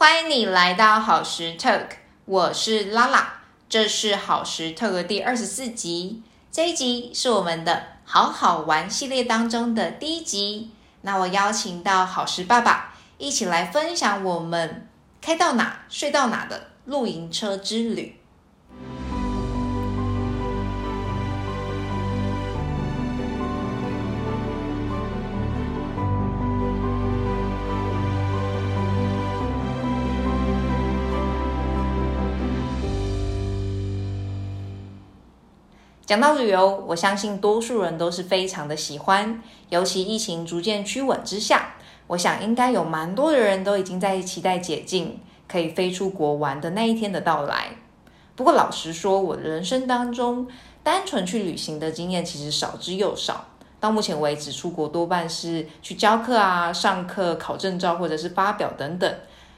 欢迎你来到好时特我是拉拉，这是好时特的第二十四集。这一集是我们的好好玩系列当中的第一集。那我邀请到好时爸爸一起来分享我们开到哪睡到哪的露营车之旅。讲到旅游，我相信多数人都是非常的喜欢，尤其疫情逐渐趋稳之下，我想应该有蛮多的人都已经在期待解禁，可以飞出国玩的那一天的到来。不过老实说，我的人生当中，单纯去旅行的经验其实少之又少。到目前为止，出国多半是去教课啊、上课、考证照或者是发表等等。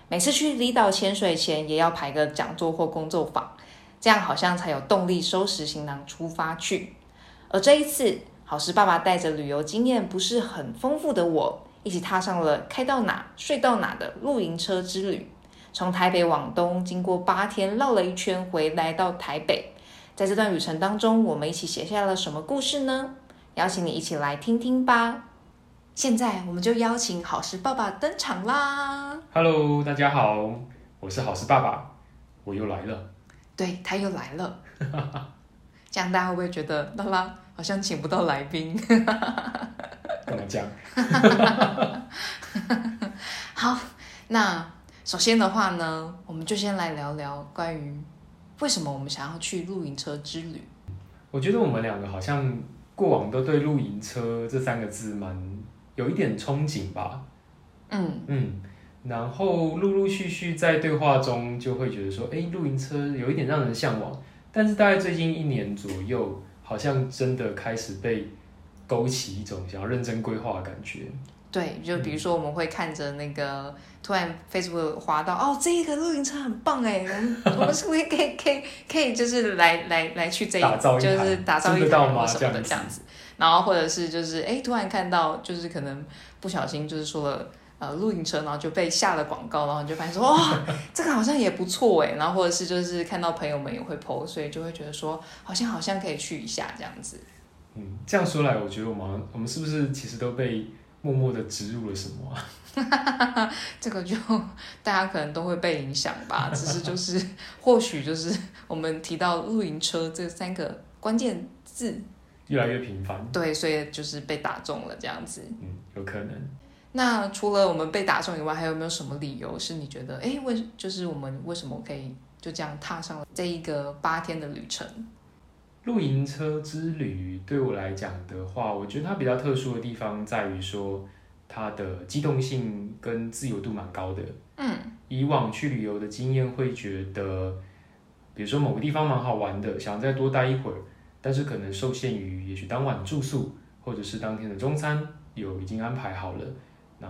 每次去离岛潜水前，也要排个讲座或工作坊。这样好像才有动力收拾行囊出发去。而这一次，好事爸爸带着旅游经验不是很丰富的我，一起踏上了开到哪睡到哪的露营车之旅。从台北往东，经过八天绕了一圈，回来到台北。在这段旅程当中，我们一起写下了什么故事呢？邀请你一起来听听吧。现在，我们就邀请好事爸爸登场啦！Hello，大家好，我是好事爸爸，我又来了。对他又来了，这样大家会不会觉得拉拉好像请不到来宾？跟我讲。好，那首先的话呢，我们就先来聊聊关于为什么我们想要去露营车之旅。我觉得我们两个好像过往都对露营车这三个字蛮有一点憧憬吧。嗯嗯。然后陆陆续续在对话中就会觉得说，哎，露营车有一点让人向往，但是大概最近一年左右，好像真的开始被勾起一种想要认真规划的感觉。对，就比如说我们会看着那个突然 Facebook 滑到，哦，这个露营车很棒哎，我 们我们是不是可以可以可以就是来来来去这一就是打造一台什么的这样子，然后或者是就是哎突然看到就是可能不小心就是说了。呃，露营车，然后就被下了广告，然后你就发现说，哇，这个好像也不错哎，然后或者是就是看到朋友们也会 PO，所以就会觉得说，好像好像可以去一下这样子。嗯，这样说来，我觉得我们我们是不是其实都被默默的植入了什么啊？这个就大家可能都会被影响吧，只是就是或许就是我们提到露营车这三个关键字越来越频繁，对，所以就是被打中了这样子。嗯，有可能。那除了我们被打中以外，还有没有什么理由是你觉得，哎，为就是我们为什么可以就这样踏上了这一个八天的旅程？露营车之旅对我来讲的话，我觉得它比较特殊的地方在于说，它的机动性跟自由度蛮高的。嗯，以往去旅游的经验会觉得，比如说某个地方蛮好玩的，想再多待一会儿，但是可能受限于也许当晚住宿或者是当天的中餐有已经安排好了。那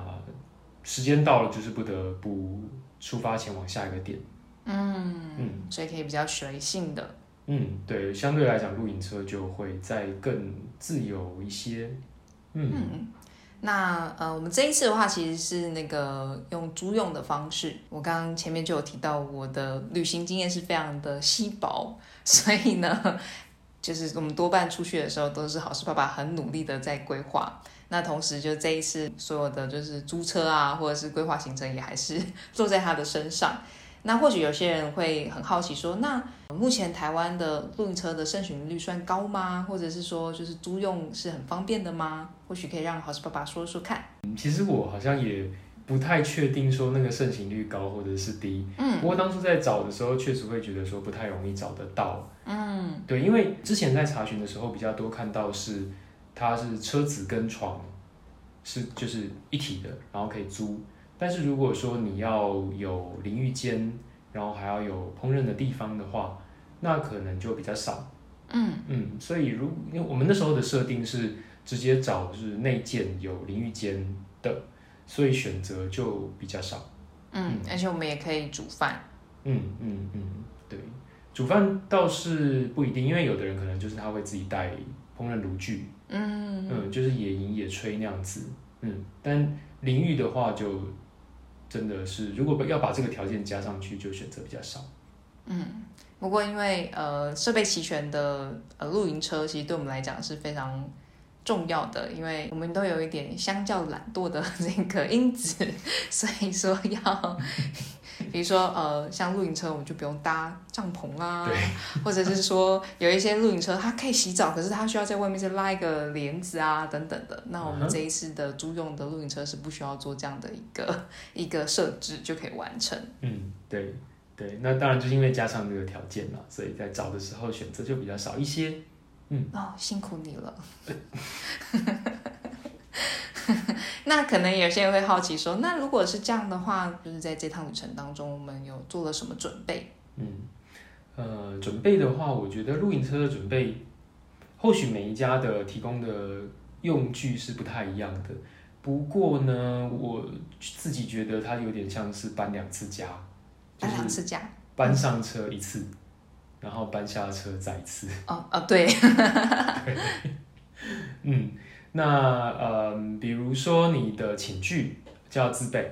时间到了，就是不得不出发前往下一个点。嗯嗯，所以可以比较随性的。嗯，对，相对来讲，露营车就会再更自由一些。嗯，那呃，我们这一次的话，其实是那个用租用的方式。我刚刚前面就有提到，我的旅行经验是非常的稀薄，所以呢，就是我们多半出去的时候，都是好事爸爸很努力的在规划。那同时，就这一次所有的就是租车啊，或者是规划行程，也还是 坐在他的身上。那或许有些人会很好奇说，那目前台湾的露营车的盛行率算高吗？或者是说，就是租用是很方便的吗？或许可以让好事爸爸说说看。其实我好像也不太确定说那个盛行率高或者是低。嗯。不过当初在找的时候，确实会觉得说不太容易找得到。嗯。对，因为之前在查询的时候比较多看到是。它是车子跟床是就是一体的，然后可以租。但是如果说你要有淋浴间，然后还要有烹饪的地方的话，那可能就比较少。嗯嗯，所以如因为我们那时候的设定是直接找就是内建有淋浴间的，所以选择就比较少。嗯，而且我们也可以煮饭。嗯嗯嗯，对，煮饭倒是不一定，因为有的人可能就是他会自己带烹饪炉具。嗯嗯，就是野营野炊那样子，嗯，但淋浴的话就真的是如果要把这个条件加上去，就选择比较少。嗯，不过因为呃设备齐全的呃露营车，其实对我们来讲是非常重要的，因为我们都有一点相较懒惰的 那个因子，所以说要。比如说，呃，像露营车，我们就不用搭帐篷啦，或者是说有一些露营车，它可以洗澡，可是它需要在外面再拉一个帘子啊，等等的。那我们这一次的租用的露营车是不需要做这样的一个 一个设置就可以完成。嗯，对对，那当然就是因为加上这个条件嘛，所以在找的时候选择就比较少一些。嗯，哦，辛苦你了。那可能有些人会好奇说，那如果是这样的话，就是在这趟旅程当中，我们有做了什么准备？嗯，呃，准备的话，我觉得露营车的准备，或许每一家的提供的用具是不太一样的。不过呢，我自己觉得它有点像是搬两次家，搬两次家，搬上车一次，然后搬下车再一次。哦哦，对，嗯。那呃，比如说你的寝具就要自备，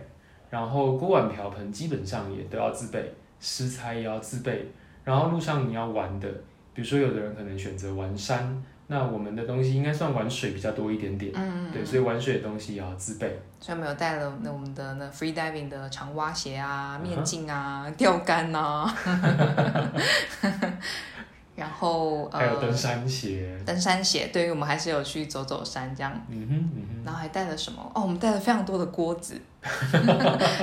然后锅碗瓢盆基本上也都要自备，食材也要自备。然后路上你要玩的，比如说有的人可能选择玩山，那我们的东西应该算玩水比较多一点点，嗯，对，所以玩水的东西也要自备。所以我们有带了那我们的那 free diving 的长蛙鞋啊、面镜啊、钓竿呐。然后还有登山鞋，登山鞋，对于我们还是有去走走山这样。嗯哼，嗯哼。然后还带了什么？哦，我们带了非常多的锅子，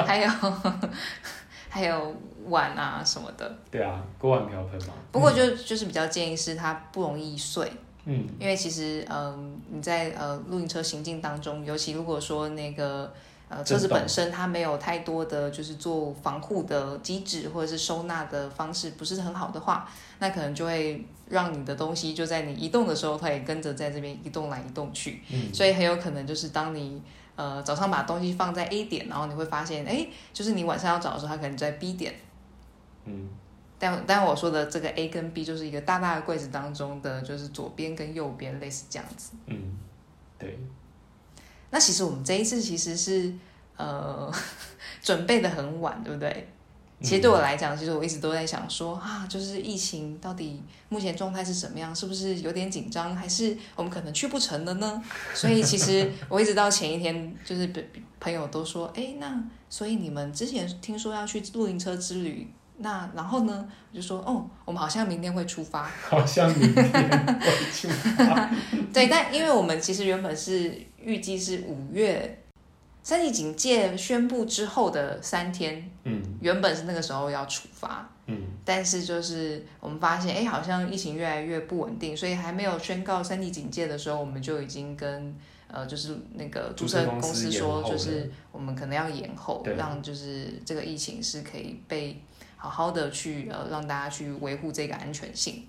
还有 还有碗啊什么的。对啊，锅碗瓢盆嘛。不过就就是比较建议是它不容易碎。嗯。因为其实嗯你在呃露营车行进当中，尤其如果说那个。呃，车子本身它没有太多的就是做防护的机制，或者是收纳的方式不是很好的话，那可能就会让你的东西就在你移动的时候，它也跟着在这边移动来移动去。嗯，所以很有可能就是当你呃早上把东西放在 A 点，然后你会发现，哎，就是你晚上要找的时候，它可能在 B 点。嗯，但但我说的这个 A 跟 B 就是一个大大的柜子当中的，就是左边跟右边类似这样子。嗯，对。那其实我们这一次其实是呃 准备的很晚，对不对？其实对我来讲，其实我一直都在想说啊，就是疫情到底目前状态是怎么样？是不是有点紧张？还是我们可能去不成了呢？所以其实我一直到前一天，就是朋友都说，哎，那所以你们之前听说要去露营车之旅。那然后呢？我就说哦，我们好像明天会出发。好像明天会出发。对，但因为我们其实原本是预计是五月三级警戒宣布之后的三天，嗯，原本是那个时候要出发，嗯，但是就是我们发现，哎，好像疫情越来越不稳定，所以还没有宣告三级警戒的时候，我们就已经跟呃，就是那个注册公司说，就是我们可能要延后，让就是这个疫情是可以被。好好的去呃，让大家去维护这个安全性。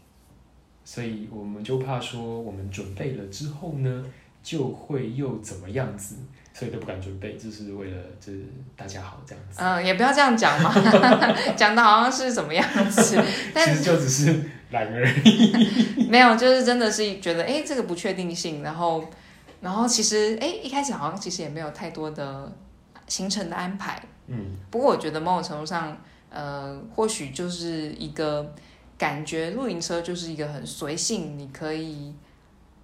所以我们就怕说，我们准备了之后呢，就会又怎么样子，所以都不敢准备，就是为了就是大家好这样子。嗯，也不要这样讲嘛，讲的好像是怎么样子，其实就只是懒而已。没有，就是真的是觉得，哎，这个不确定性，然后，然后其实，哎，一开始好像其实也没有太多的行程的安排。嗯，不过我觉得某种程度上。呃，或许就是一个感觉，露营车就是一个很随性，你可以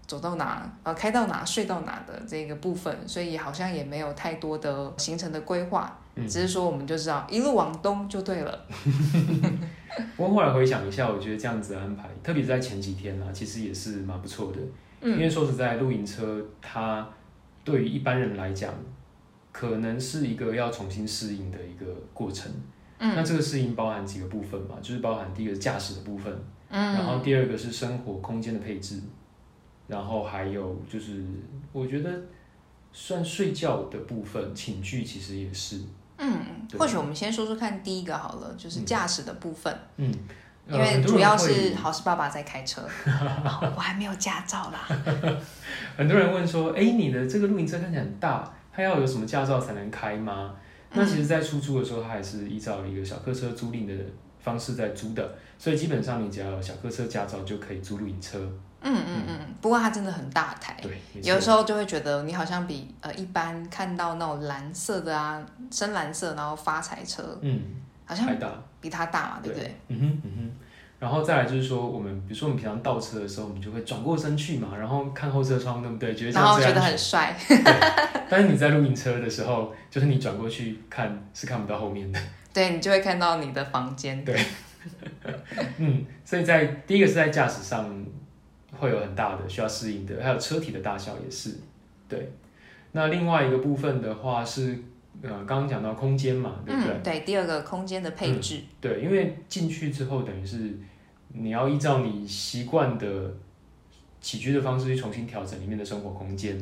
走到哪，呃，开到哪，睡到哪的这个部分，所以好像也没有太多的行程的规划，只是说我们就知道一路往东就对了。不过后来回想一下，我觉得这样子安排，特别在前几天啊，其实也是蛮不错的。嗯，因为说实在，露营车它对于一般人来讲，可能是一个要重新适应的一个过程。那这个适应包含几个部分嘛？就是包含第一个驾驶的部分，嗯，然后第二个是生活空间的配置，然后还有就是我觉得算睡觉的部分，寝具其实也是。嗯，或许我们先说说看第一个好了，就是驾驶的部分。嗯，因为主要是好事爸爸在开车，我还没有驾照啦。很多人问说，哎，你的这个露营车看起来很大，它要有什么驾照才能开吗？那其实，在出租的时候，它还是依照一个小客车租赁的方式在租的，所以基本上你只要有小客车驾照就可以租露营车。嗯嗯嗯，不过它真的很大台，对，有时候就会觉得你好像比呃一般看到那种蓝色的啊，深蓝色，然后发财车，嗯，好像还大，比它大嘛，对不对？嗯哼嗯哼。然后再来就是说，我们比如说我们平常倒车的时候，我们就会转过身去嘛，然后看后车窗，对不对？觉得觉得很帅。但是你在露营车的时候，就是你转过去看是看不到后面的。对你就会看到你的房间。对。嗯，所以在第一个是在驾驶上会有很大的需要适应的，还有车体的大小也是。对。那另外一个部分的话是，呃，刚刚讲到空间嘛，对不对？对，第二个空间的配置。对，因为进去之后等于是。你要依照你习惯的起居的方式去重新调整里面的生活空间，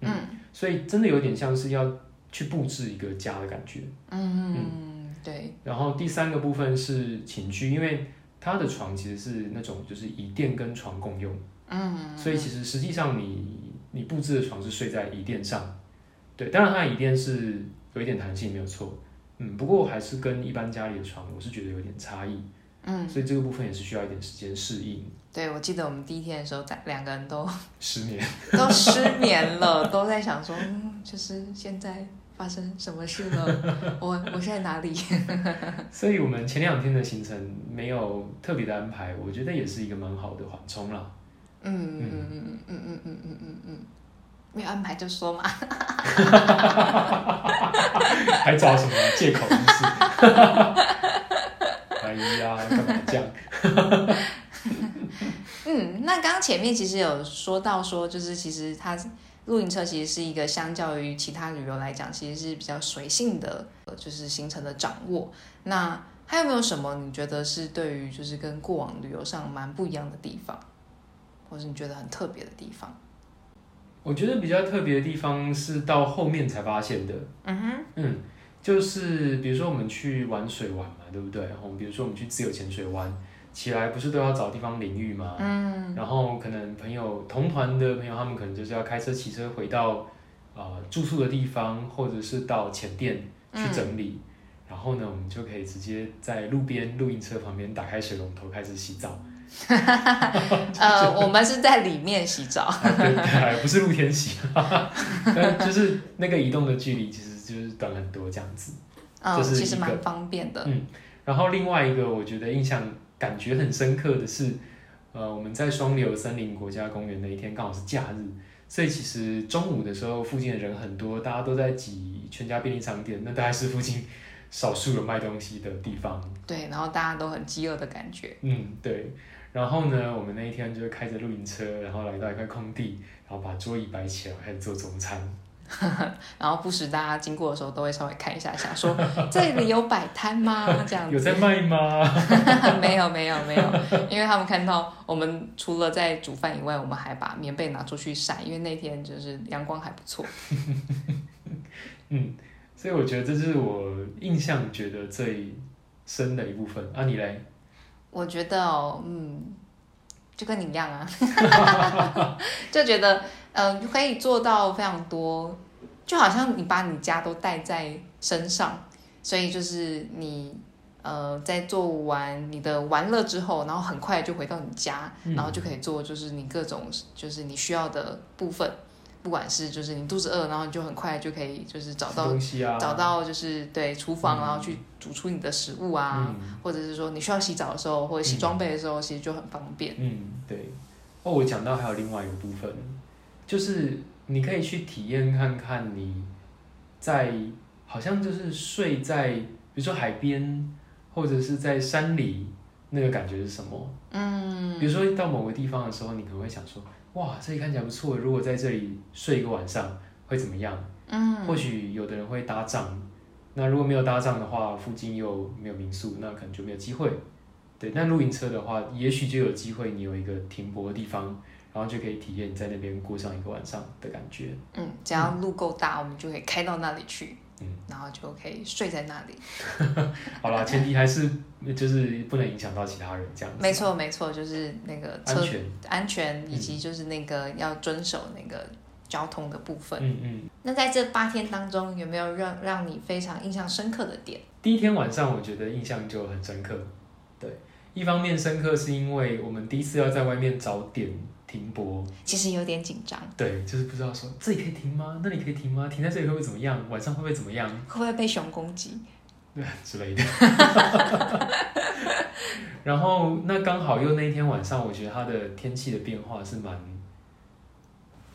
嗯，所以真的有点像是要去布置一个家的感觉，嗯嗯，对。然后第三个部分是寝居，因为它的床其实是那种就是椅垫跟床共用，嗯，所以其实实际上你你布置的床是睡在椅垫上，对，当然它的椅垫是有一点弹性没有错，嗯，不过还是跟一般家里的床我是觉得有点差异。嗯，所以这个部分也是需要一点时间适应。对，我记得我们第一天的时候，在两个人都失眠，都失眠了，都在想说，就是现在发生什么事了？我我现在哪里？所以我们前两天的行程没有特别的安排，我觉得也是一个蛮好的缓冲啦。嗯嗯嗯嗯嗯嗯嗯嗯嗯，没有安排就说嘛。还找什么借口？就是。哎呀，干嘛这样？嗯，那刚刚前面其实有说到说，就是其实它露营车其实是一个相较于其他旅游来讲，其实是比较随性的，就是行程的掌握。那还有没有什么你觉得是对于就是跟过往旅游上蛮不一样的地方，或是你觉得很特别的地方？我觉得比较特别的地方是到后面才发现的。嗯哼，嗯。就是比如说我们去玩水玩嘛，对不对？然后比如说我们去自由潜水玩，起来不是都要找地方淋浴吗？嗯。然后可能朋友同团的朋友，他们可能就是要开车、骑车回到呃住宿的地方，或者是到前店去整理。然后呢，我们就可以直接在路边露营车旁边打开水龙头开始洗澡。呃，我们是在里面洗澡。对，不是露天洗，但就是那个移动的距离其实。就是短很多这样子，嗯，其实蛮方便的。嗯，然后另外一个我觉得印象感觉很深刻的是，呃，我们在双流森林国家公园那一天刚好是假日，所以其实中午的时候附近的人很多，大家都在挤全家便利商店，那大概是附近少数有卖东西的地方。对，然后大家都很饥饿的感觉。嗯，对。然后呢，我们那一天就开着露营车，然后来到一块空地，然后把桌椅摆起来，开始做中餐。然后不时大家经过的时候都会稍微看一下，想说这里有摆摊吗？这样有在卖吗？没有没有没有，因为他们看到我们除了在煮饭以外，我们还把棉被拿出去晒，因为那天就是阳光还不错。嗯，所以我觉得这是我印象觉得最深的一部分啊，你嘞？我觉得哦，嗯，就跟你一样啊，就觉得。嗯，可以做到非常多，就好像你把你家都带在身上，所以就是你呃在做完你的玩乐之后，然后很快就回到你家，然后就可以做就是你各种就是你需要的部分，不管是就是你肚子饿，然后你就很快就可以就是找到找到就是对厨房，然后去煮出你的食物啊，或者是说你需要洗澡的时候或者洗装备的时候，其实就很方便。嗯，对。哦，我讲到还有另外一个部分。就是你可以去体验看看，你在好像就是睡在，比如说海边或者是在山里，那个感觉是什么？嗯，比如说到某个地方的时候，你可能会想说，哇，这里看起来不错，如果在这里睡一个晚上会怎么样？嗯，或许有的人会搭帐，那如果没有搭帐的话，附近又没有民宿，那可能就没有机会。对，那露营车的话，也许就有机会，你有一个停泊的地方。然后就可以体验在那边过上一个晚上的感觉。嗯，只要路够大，我们就可以开到那里去。嗯，然后就可以睡在那里。好啦，前提还是就是不能影响到其他人这样子。没错，没错，就是那个安全、安全以及就是那个要遵守那个交通的部分。嗯嗯。那在这八天当中，有没有让让你非常印象深刻的点？第一天晚上，我觉得印象就很深刻。对，一方面深刻是因为我们第一次要在外面找点停泊，其实有点紧张，对，就是不知道说这里可以停吗？那里可以停吗？停在这里会不会怎么样？晚上会不会怎么样？会不会被熊攻击？对 之类的。然后那刚好又那一天晚上，我觉得它的天气的变化是蛮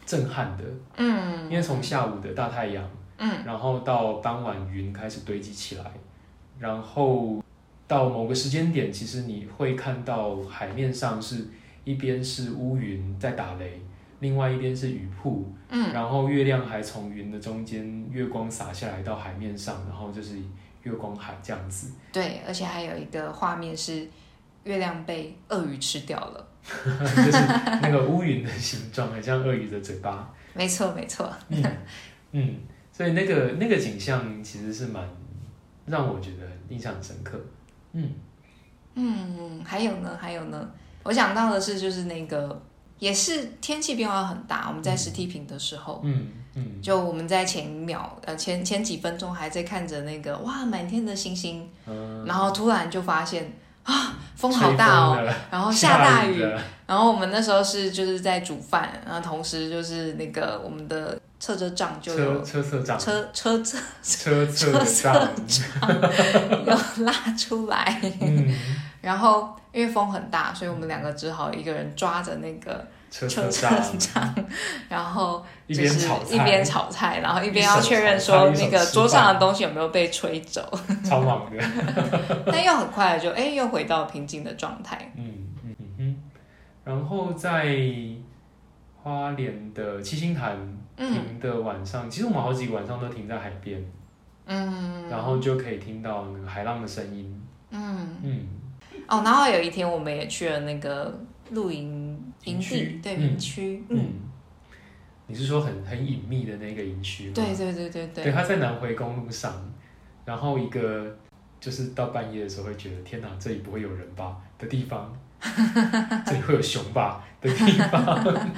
震撼的，嗯，因为从下午的大太阳，嗯，然后到傍晚云开始堆积起来，然后到某个时间点，其实你会看到海面上是一边是乌云在打雷，另外一边是雨瀑，嗯，然后月亮还从云的中间月光洒下来到海面上，然后就是月光海这样子，对，而且还有一个画面是月亮被鳄鱼吃掉了，就是那个乌云的形状很像鳄鱼的嘴巴，没错没错，嗯嗯，所以那个那个景象其实是蛮让我觉得印象很深刻，嗯。嗯，还有呢还有呢，我想到的是就是那个也是天气变化很大，我们在实体屏的时候。嗯嗯，就我们在前一秒，呃，前前几分钟还在看着那个哇满天的星星，嗯。然后突然就发现啊风好大哦，然后下大雨，然后我们那时候是就是在煮饭，然后同时就是那个我们的测车杖就车有车侧帐，车车侧车车 侧帐，有拉出来，嗯，然后因为风很大，所以我们两个只好一个人抓着那个车车侧侧帐，杖，然后一就是边炒菜，一边炒菜，然后一边要确认说那个桌上的饭东西有没有被吹走，超忙的，但又很快就哎又回到平静的状态。嗯嗯然后在花莲的七星潭嗯停的晚上，其实我们好几个晚上都停在海边，嗯。然后就可以听到那个海浪的声音，嗯。嗯，哦，然后有一天我们也去了那个露营营地，对嗯营区，嗯，嗯，你是说很很隐秘的那个营区吗？对对对对对，对，它在南回公路上，然后一个就是到半夜的时候会觉得天哪，这里不会有人吧的地方，这里会有熊吧的地方，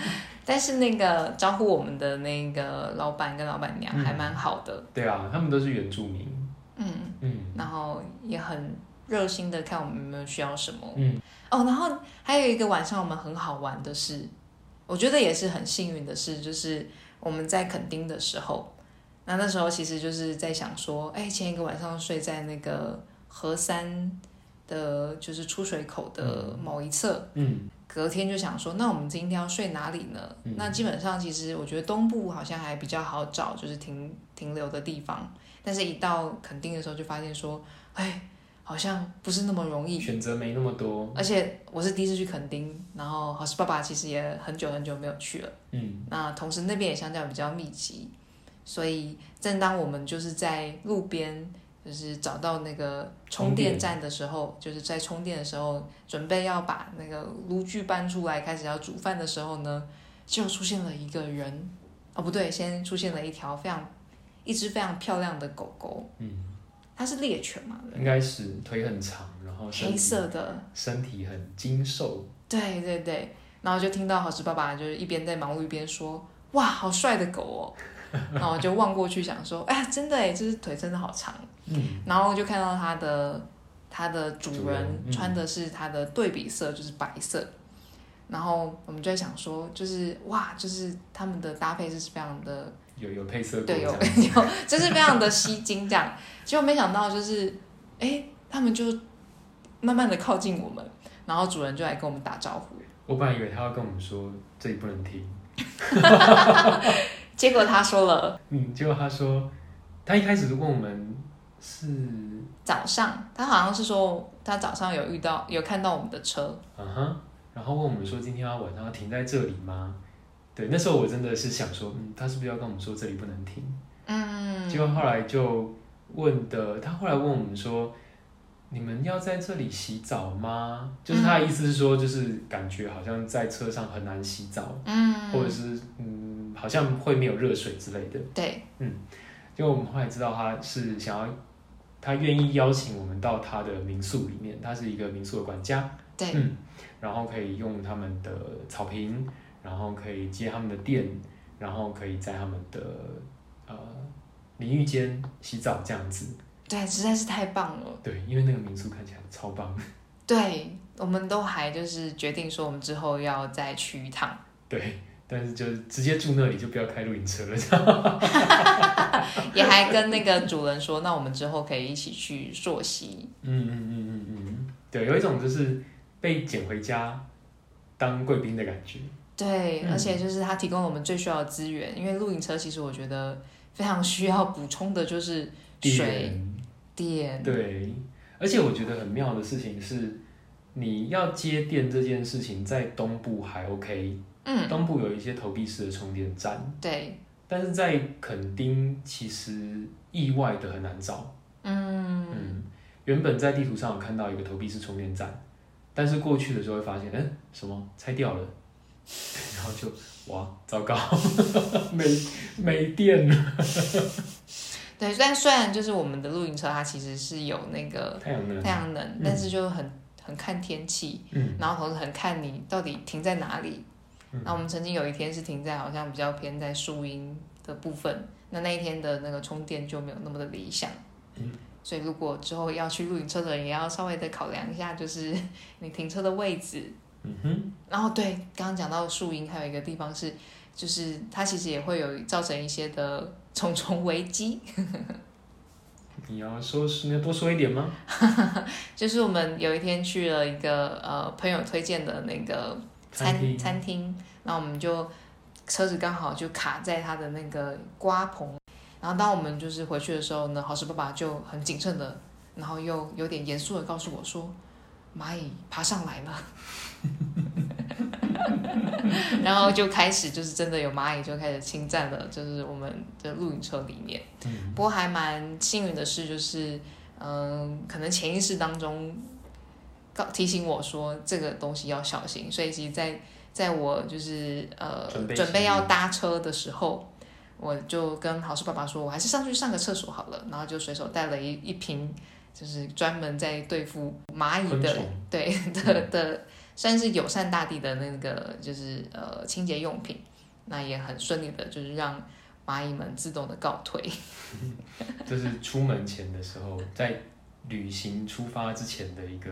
但是那个招呼我们的那个老板跟老板娘嗯还蛮好的，对啊，他们都是原住民，嗯，嗯。然后也很热心的看我们有没有需要什么。嗯哦，然后还有一个晚上我们很好玩的是，我觉得也是很幸运的事，就是我们在垦丁的时候，那那时候其实就是在想说，哎，前一个晚上睡在那个河山的，就是出水口的某一侧，嗯隔天就想说，那我们今天要睡哪里呢？嗯那基本上其实我觉得东部好像还比较好找，就是停停留的地方。但是，一到垦丁的时候，就发现说，哎，好像不是那么容易。选择没那么多，而且我是第一次去垦丁，然后好是爸爸其实也很久很久没有去了。嗯。那同时那边也相较比较密集，所以正当我们就是在路边，就是找到那个充电站的时候，就是在充电的时候，准备要把那个炉具搬出来，开始要煮饭的时候呢，就出现了一个人，哦不对，先出现了一条非常一只非常漂亮的狗狗，嗯，它是猎犬嘛，应该是腿很长，然后黑色的，身体很精瘦，对对对，然后就听到好吃爸爸就是一边在忙碌一边说：“哇，好帅的狗哦！”然后我就望过去想说：“哎呀，真的哎，这只腿真的好长。嗯”然后就看到它的它的主主人穿的是它的对比色，就是白色。然后我们就在想说，就是哇，就是他们的搭配是非常的有有配色过对，有 有，就是非常的吸睛这样。结果没想到就是，哎，他们就慢慢的靠近我们，然后主人就来跟我们打招呼。我本来以为他要跟我们说这里不能停，结果他说了嗯，结果他说他一开始问我们是早上，他好像是说他早上有遇到有看到我们的车，嗯哼，然后问我们说今天要晚上要停在这里吗？对，那时候我真的是想说，嗯，他是不是要跟我们说这里不能停？嗯，结果后来就问的，他后来问我们说，你们要在这里洗澡吗？就是他的意思是说，就是感觉好像在车上很难洗澡，嗯，或者是嗯，好像会没有热水之类的。对，嗯结果我们后来知道他是想要，他愿意邀请我们到他的民宿里面，他是一个民宿的管家，对，嗯，然后可以用他们的草坪，然后可以接他们的电，然后可以在他们的呃淋浴间洗澡这样子。对，实在是太棒了。对，因为那个民宿看起来超棒。对，我们都还就是决定说，我们之后要再去一趟。对，但是就直接住那里，就不要开露营车了。也还跟那个主人说，那我们之后可以一起去溯溪。嗯嗯嗯嗯嗯，对，有一种就是被捡回家当贵宾的感觉。对，而且就是它提供了我们最需要的资源，因为露营车其实我觉得非常需要补充的就是水电。对，而且我觉得很妙的事情是，你要接电这件事情在东部还 OK，嗯，东部有一些投币式的充电站。对。但是在垦丁其实意外的很难找。嗯嗯，原本在地图上有看到一个投币式充电站，但是过去的时候会发现，嗯，什么拆掉了，然后就哇，糟糕，没没电了。对，但虽然就是我们的露营车，它其实是有那个太阳能，太阳能，但是就很很看天气，嗯，然后同时很看你到底停在哪里。那我们曾经有一天是停在好像比较偏在树荫的部分，那那一天的那个充电就没有那么的理想。嗯，所以如果之后要去露营车的人，也要稍微的考量一下，就是 你停车的位置。嗯哼。然后对，刚刚讲到树荫，还有一个地方是，就是它其实也会有造成一些的重重危机。你要说，你要多说一点吗？就是我们有一天去了一个呃朋友推荐的那个。餐餐厅，然后我们就车子刚好就卡在他的那个瓜棚，然后当我们就是回去的时候呢，好事爸爸就很谨慎的，然后又有点严肃的告诉我说，蚂蚁爬上来了，然后就开始就是真的有蚂蚁就开始侵占了，就是我们的露营车里面。不过还蛮幸运的是，就是嗯，可能潜意识当中告。提醒我说这个东西要小心，所以其实，在在我就是呃准备要搭车的时候，我就跟好事爸爸说，我还是上去上个厕所好了，然后就随手带了一一瓶，就是专门在对付蚂蚁的，对的的，算是友善大地的那个就是呃清洁用品，那也很顺利的，就是让蚂蚁们自动的告退。这是出门前的时候，在旅行出发之前的一个。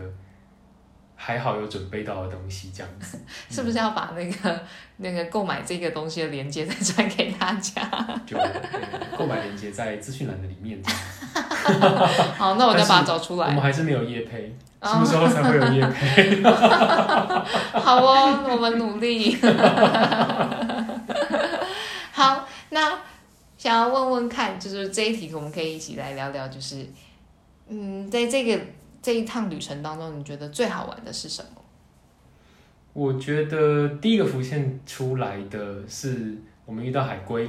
还好有准备到的东西，这样子 是不是要把那个 那个购买这个东西的链接再传给大家？就购买链接在资讯栏的里面。好，那我再把它找出来。我们还是没有夜配，什么时候才会有夜配？好哦，我们努力。好，那想要问问看，就是这一题，我们可以一起来聊聊，就是嗯，在这个。这一趟旅程当中，你觉得最好玩的是什么？我觉得第一个浮现出来的是我们遇到海龟。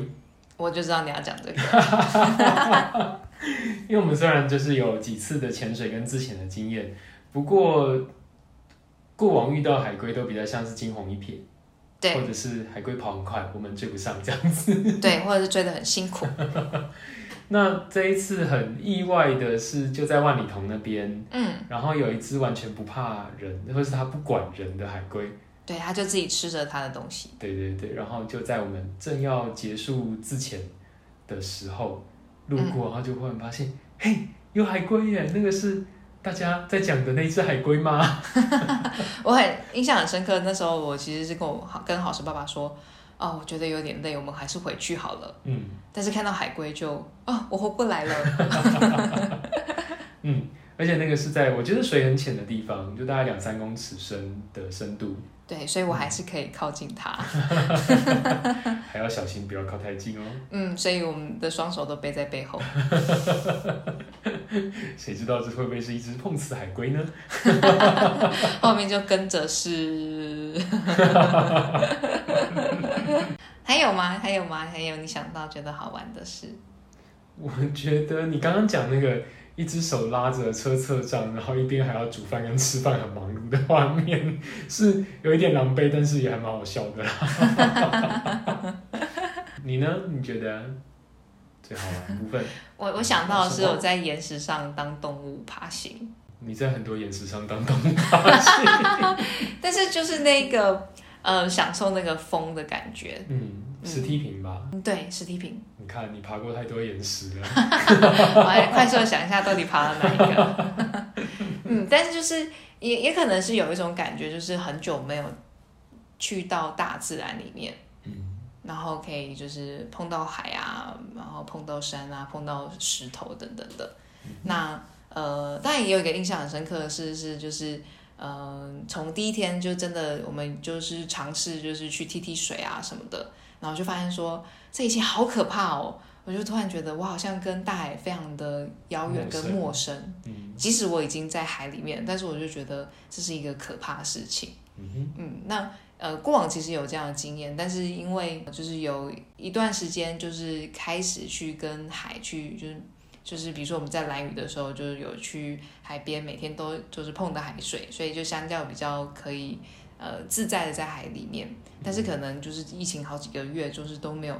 我就知道你要讲这个，因为我们虽然就是有几次的潜水跟自潜的经验，不过过往遇到海龟都比较像是惊鸿一瞥，对，或者是海龟跑很快，我们追不上这样子，对，或者是追得很辛苦。那这一次很意外的是，就在万里桐那边，嗯，然后有一只完全不怕人，或是它不管人的海龟，对，它就自己吃着它的东西，对对对，然后就在我们正要结束之前的时候路过，然后就忽然发现，嘿，有海龟耶！那个是大家在讲的那只海龟吗？我很印象很深刻，那时候我其实是跟我跟好神爸爸说。哦，我觉得有点累，我们还是回去好了。嗯，但是看到海龟就哦，我活不来了。嗯，而且那个是在我觉得水很浅的地方，就大概两三公尺深的深度。对，所以我还是可以靠近它。还要小心，不要靠太近哦。嗯，所以我们的双手都背在背后。谁知道这会不会是一只碰瓷海龟呢？后面就跟着是。还有吗？还有吗？还有你想到觉得好玩的事？我觉得你刚刚讲那个一只手拉着车侧帐，然后一边还要煮饭跟吃饭，很忙碌的画面，是有一点狼狈，但是也还蛮好笑的啦。你呢？你觉得最好玩部分？我我想到的是我在岩石上当动物爬行。你在很多岩石上当动物爬行，但是就是那个。呃，享受那个风的感觉。嗯，石梯坪吧。对，石梯坪。你看，你爬过太多岩石了。我来快速的想一下，到底爬了哪一个？嗯，但是就是也也可能是有一种感觉，就是很久没有去到大自然里面，嗯，然后可以就是碰到海啊，然后碰到山啊，碰到石头等等的。那呃，当然也有一个印象很深刻的是，是就是呃，从第一天就真的我们就是尝试就是去踢踢水啊什么的，然后就发现说这一切好可怕哦。我就突然觉得我好像跟大海非常的遥远跟陌生，嗯即使我已经在海里面，但是我就觉得这是一个可怕的事情。嗯那呃，过往其实有这样的经验，但是因为就是有一段时间，就是开始去跟海去，就是就是比如说我们在蓝屿的时候，就是有去海边，每天都就是碰到海水，所以就相较比较可以呃自在的在海里面。但是可能就是疫情好几个月，就是都没有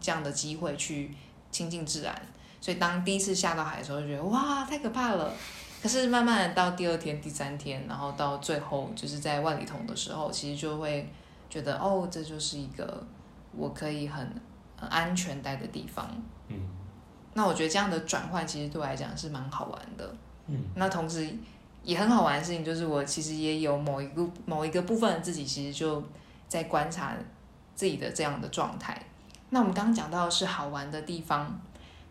这样的机会去亲近自然，所以当第一次下到海的时候，就觉得哇太可怕了。可是慢慢的到第二天、第三天，然后到最后就是在万里桐的时候，其实就会觉得哦，这就是一个我可以很很安全待的地方。嗯那我觉得这样的转换其实对我来讲是蛮好玩的。嗯那同时也很好玩的事情就是，我其实也有某一个某一个部分的自己，其实就在观察自己的这样的状态。那我们刚刚讲到的是好玩的地方，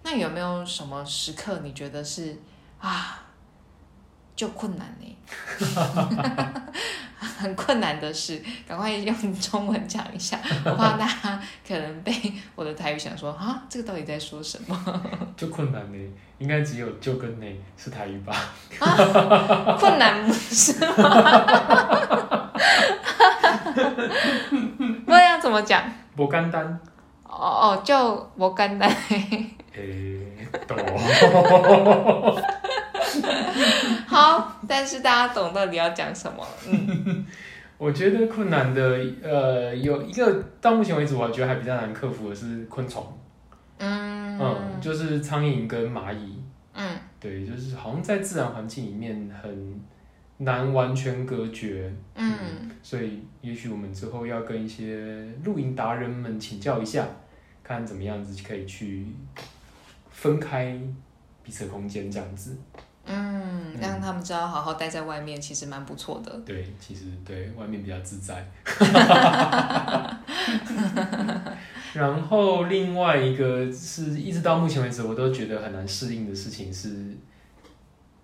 那有没有什么时刻你觉得是啊，就困难呢？很困难的事，赶快用中文讲一下，我怕大家可能被我的台语想说啊，这个到底在说什么？就困难呢，应该只有就跟呢是台语吧？困难不是吗？不知道要怎么讲。不简单，哦哦，就不简单。诶，懂。好，但是大家懂到底要讲什么？嗯。我觉得困难的，呃，有一个到目前为止，我觉得还比较难克服的是昆虫，嗯。嗯，就是苍蝇跟蚂蚁，嗯。对，就是好像在自然环境里面很难完全隔绝，嗯。所以也许我们之后要跟一些露营达人们请教一下，看怎么样子可以去分开彼此空间，这样子。嗯，让他们知道好好待在外面其实蛮不错的。对，其实对外面比较自在。然后另外一个是一直到目前为止我都觉得很难适应的事情是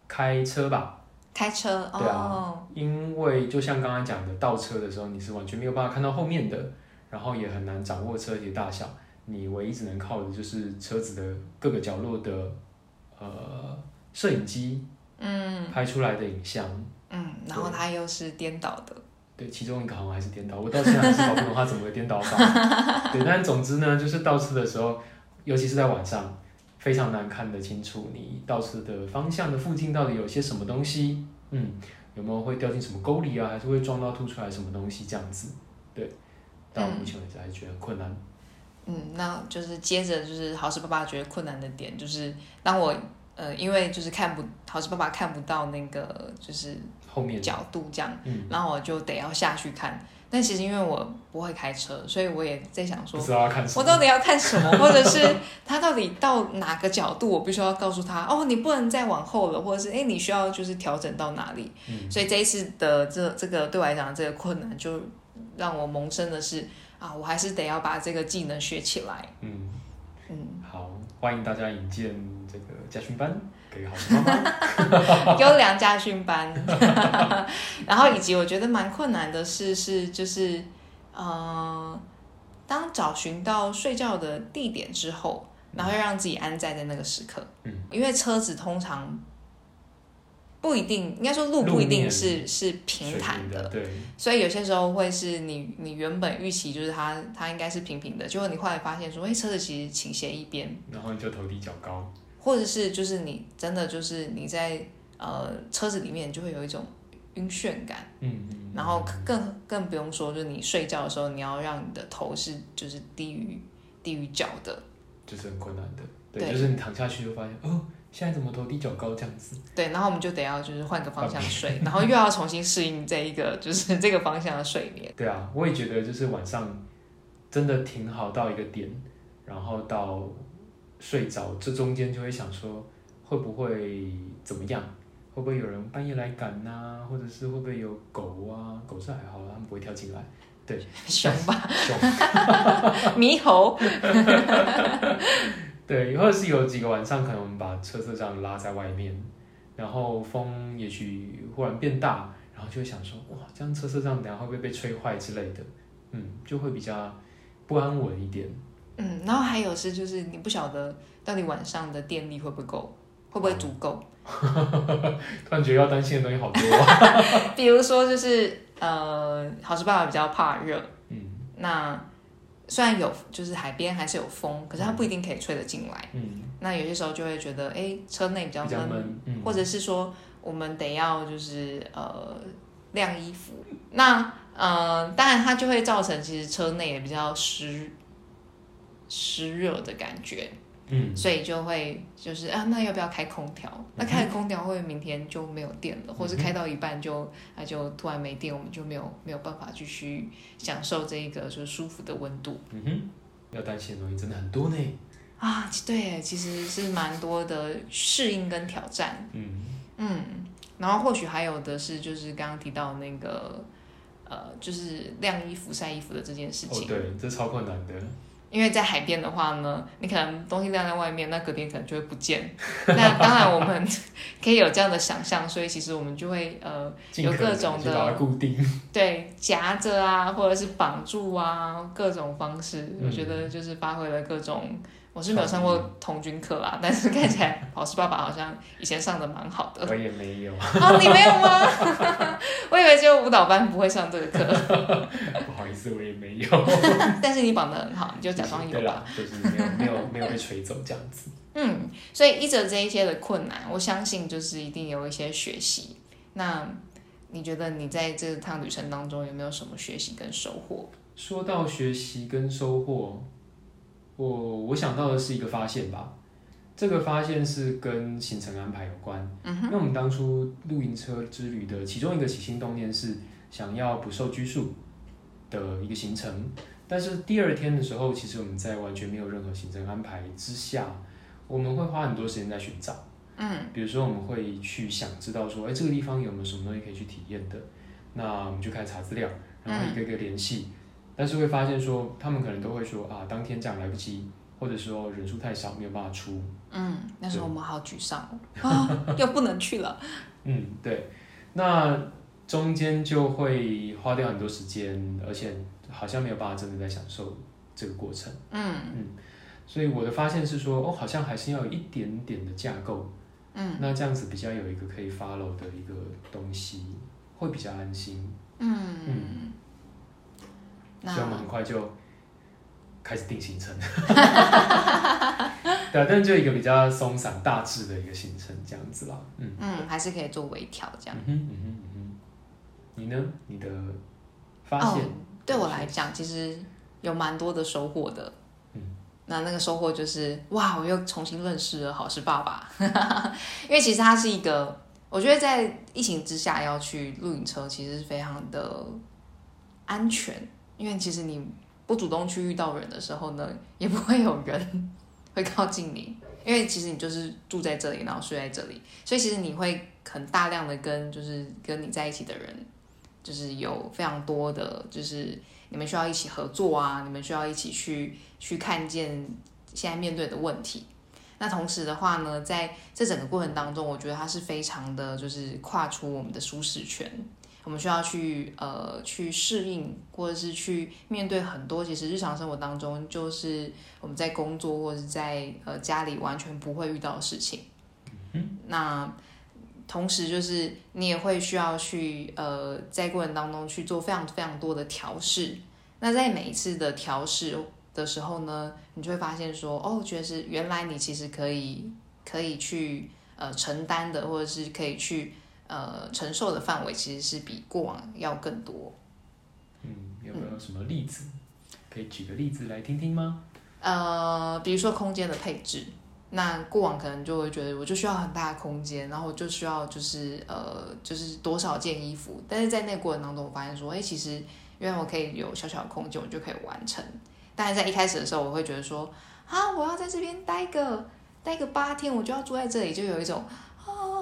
开车吧，开车对啊哦，因为就像刚刚讲的，倒车的时候你是完全没有办法看到后面的，然后也很难掌握车体大小，你唯一只能靠的就是车子的各个角落的呃摄影机嗯拍出来的影像。嗯，然后它又是颠倒的。对，其中一个好像还是颠倒，我到现在还是搞不懂它怎么会颠倒法。对，但总之呢，就是倒车的时候，尤其是在晚上，非常难看得清楚你倒车的方向的附近到底有些什么东西。嗯，有没有会掉进什么沟里啊，还是会撞到凸出来什么东西这样子？对，到目前为止还是觉得困难。嗯，那就是接着就是好事爸爸觉得困难的点，就是当我呃，因为就是看不好是爸爸看不到那个就是后面，角度这样，嗯，然后我就得要下去看。但其实因为我不会开车，所以我也在想说。我到底要看什么，或者是他到底到哪个角度，我必须要告诉他哦，你不能再往后了，或者是哎，你需要就是调整到哪里。嗯所以这一次的这这个对我来讲这个困难，就让我萌生的是啊，我还是得要把这个技能学起来。嗯，嗯，好，欢迎大家引荐这个家训班给好的妈妈。优良家训班，然后以及我觉得蛮困难的是是就是呃，当找寻到睡觉的地点之后，然后要让自己安在在那个时刻，嗯，因为车子通常不一定，应该说路不一定是是平坦的，对，所以有些时候会是你你原本预期就是它它应该是平平的，结果你后来发现说，哎，车子其实倾斜一边，然后你就头低脚高。或者是就是你真的就是你在呃车子里面就会有一种晕眩感，嗯嗯。然后更更不用说，就是你睡觉的时候，你要让你的头是就是低于低于脚的，就是很困难的。对，对就是你躺下去就发现，哦，现在怎么头低脚高这样子？对，然后我们就得要就是换个方向睡，然后又要重新适应这一个就是 这个方向的睡眠。对啊，我也觉得就是晚上真的挺好到一个点，然后到睡着，这中间就会想说，会不会怎么样？会会不会有人半夜来赶呐、或者是会不会有狗啊？狗是还好，他们不会跳进来。对，熊吧，熊。猕猴，对，或者是有几个晚上，可能我们把车车这样拉在外面，然后风也许忽然变大，然后就会想说，哇，这样车车这样，等下会不会被吹坏之类的？嗯，就会比较不安稳一点。嗯，然后还有是就是你不晓得到底晚上的电力会不会够，会不会足够？突然觉得要担心的东西好多、啊。比如说就是呃，好事爸爸比较怕热，嗯那虽然有就是海边还是有风，可是它不一定可以吹得进来。嗯，那有些时候就会觉得，哎，车内比较闷，闷。嗯，或者是说我们得要就是呃晾衣服。那呃，当然它就会造成其实车内也比较湿湿热的感觉。嗯所以就会就是啊，那要不要开空调？那开了空调会明天就没有电了，或是开到一半就那就突然没电，我们就没有没有办法继续享受这一个就是舒服的温度嗯哼，要担心的东西真的很多呢。啊。对，其实是蛮多的适应跟挑战。嗯嗯，然后或许还有的是就是刚刚提到那个呃，就是晾衣服、晒衣服的这件事情。，哦对，这超困难的。因为在海边的话呢，你可能东西晾在外面，那隔天可能就会不见。那当然我们可以有这样的想象，所以其实我们就会呃有各种的固定。对夹着啊，或者是绑住啊，各种方式，嗯我觉得就是发挥了各种。我是没有上过童军课啦，但是看起来老师爸爸好像以前上的蛮好的。我也没有，哦，你没有吗？我以为只有舞蹈班不会上这个课，不好意思，我也没有。但是你绑得很好，你就假装有吧。就是没有没有没有被吹走这样子。嗯，所以依着这一些的困难，我相信就是一定有一些学习。那你觉得你在这趟旅程当中有没有什么学习跟收获？说到学习跟收获，我我想到的是一个发现吧。这个发现是跟行程安排有关。嗯哼。因为我们当初露营车之旅的其中一个起心动念是想要不受拘束的一个行程，但是第二天的时候，其实我们在完全没有任何行程安排之下，我们会花很多时间在寻找。嗯，比如说我们会去想知道说，哎，这个地方有没有什么东西可以去体验的？那我们就开始查资料，然后一个一个联系，但是会发现说，他们可能都会说啊，当天这样来不及，或者说人数太少，没有办法出。嗯，那时候我们好沮丧 又不能去了。嗯，对，那中间就会花掉很多时间，而且好像没有办法真的在享受这个过程。嗯嗯所以我的发现是说，哦，好像还是要有一点点的架构，嗯，那这样子比较有一个可以 follow 的一个东西，会比较安心。嗯嗯，所以我们那很快就开始定行程。对啊，但就一个比较松散、大致的一个行程这样子啦。嗯，嗯，还是可以做微调这样。嗯哼，嗯哼，嗯哼。你呢？你的发现？哦对我来讲，其实有蛮多的收获的。嗯，那那个收获就是，哇，我又重新认识了好事爸爸。因为其实他是一个，我觉得在疫情之下要去露营车，其实是非常的安全。因为其实你不主动去遇到人的时候呢，也不会有人 会靠近你。因为其实你就是住在这里，然后睡在这里，所以其实你会很大量的跟就是跟你在一起的人，就是有非常多的，就是你们需要一起合作啊，你们需要一起去去看见现在面对的问题。那同时的话呢，在这整个过程当中，我觉得它是非常的，就是跨出我们的舒适圈。我们需要去呃去适应，或者是去面对很多其实日常生活当中，就是我们在工作或者是在呃家里完全不会遇到的事情。嗯那同时就是你也会需要去呃在过程当中去做非常非常多的调试。那在每一次的调试的时候呢，你就会发现说，哦，觉得是原来你其实可以可以去呃承担的，或者是可以去呃承受的范围，其实是比过往要更多。嗯，有没有什么例子？可以举个例子来听听吗？呃，比如说空间的配置，那过往可能就会觉得我就需要很大的空间，然后我就需要就是呃就是多少件衣服，但是在那个过程当中，我发现说，哎，其实因为我可以有小小的空间，我就可以完成。但是在一开始的时候，我会觉得说，啊，我要在这边待个待个八天，我就要住在这里，就有一种。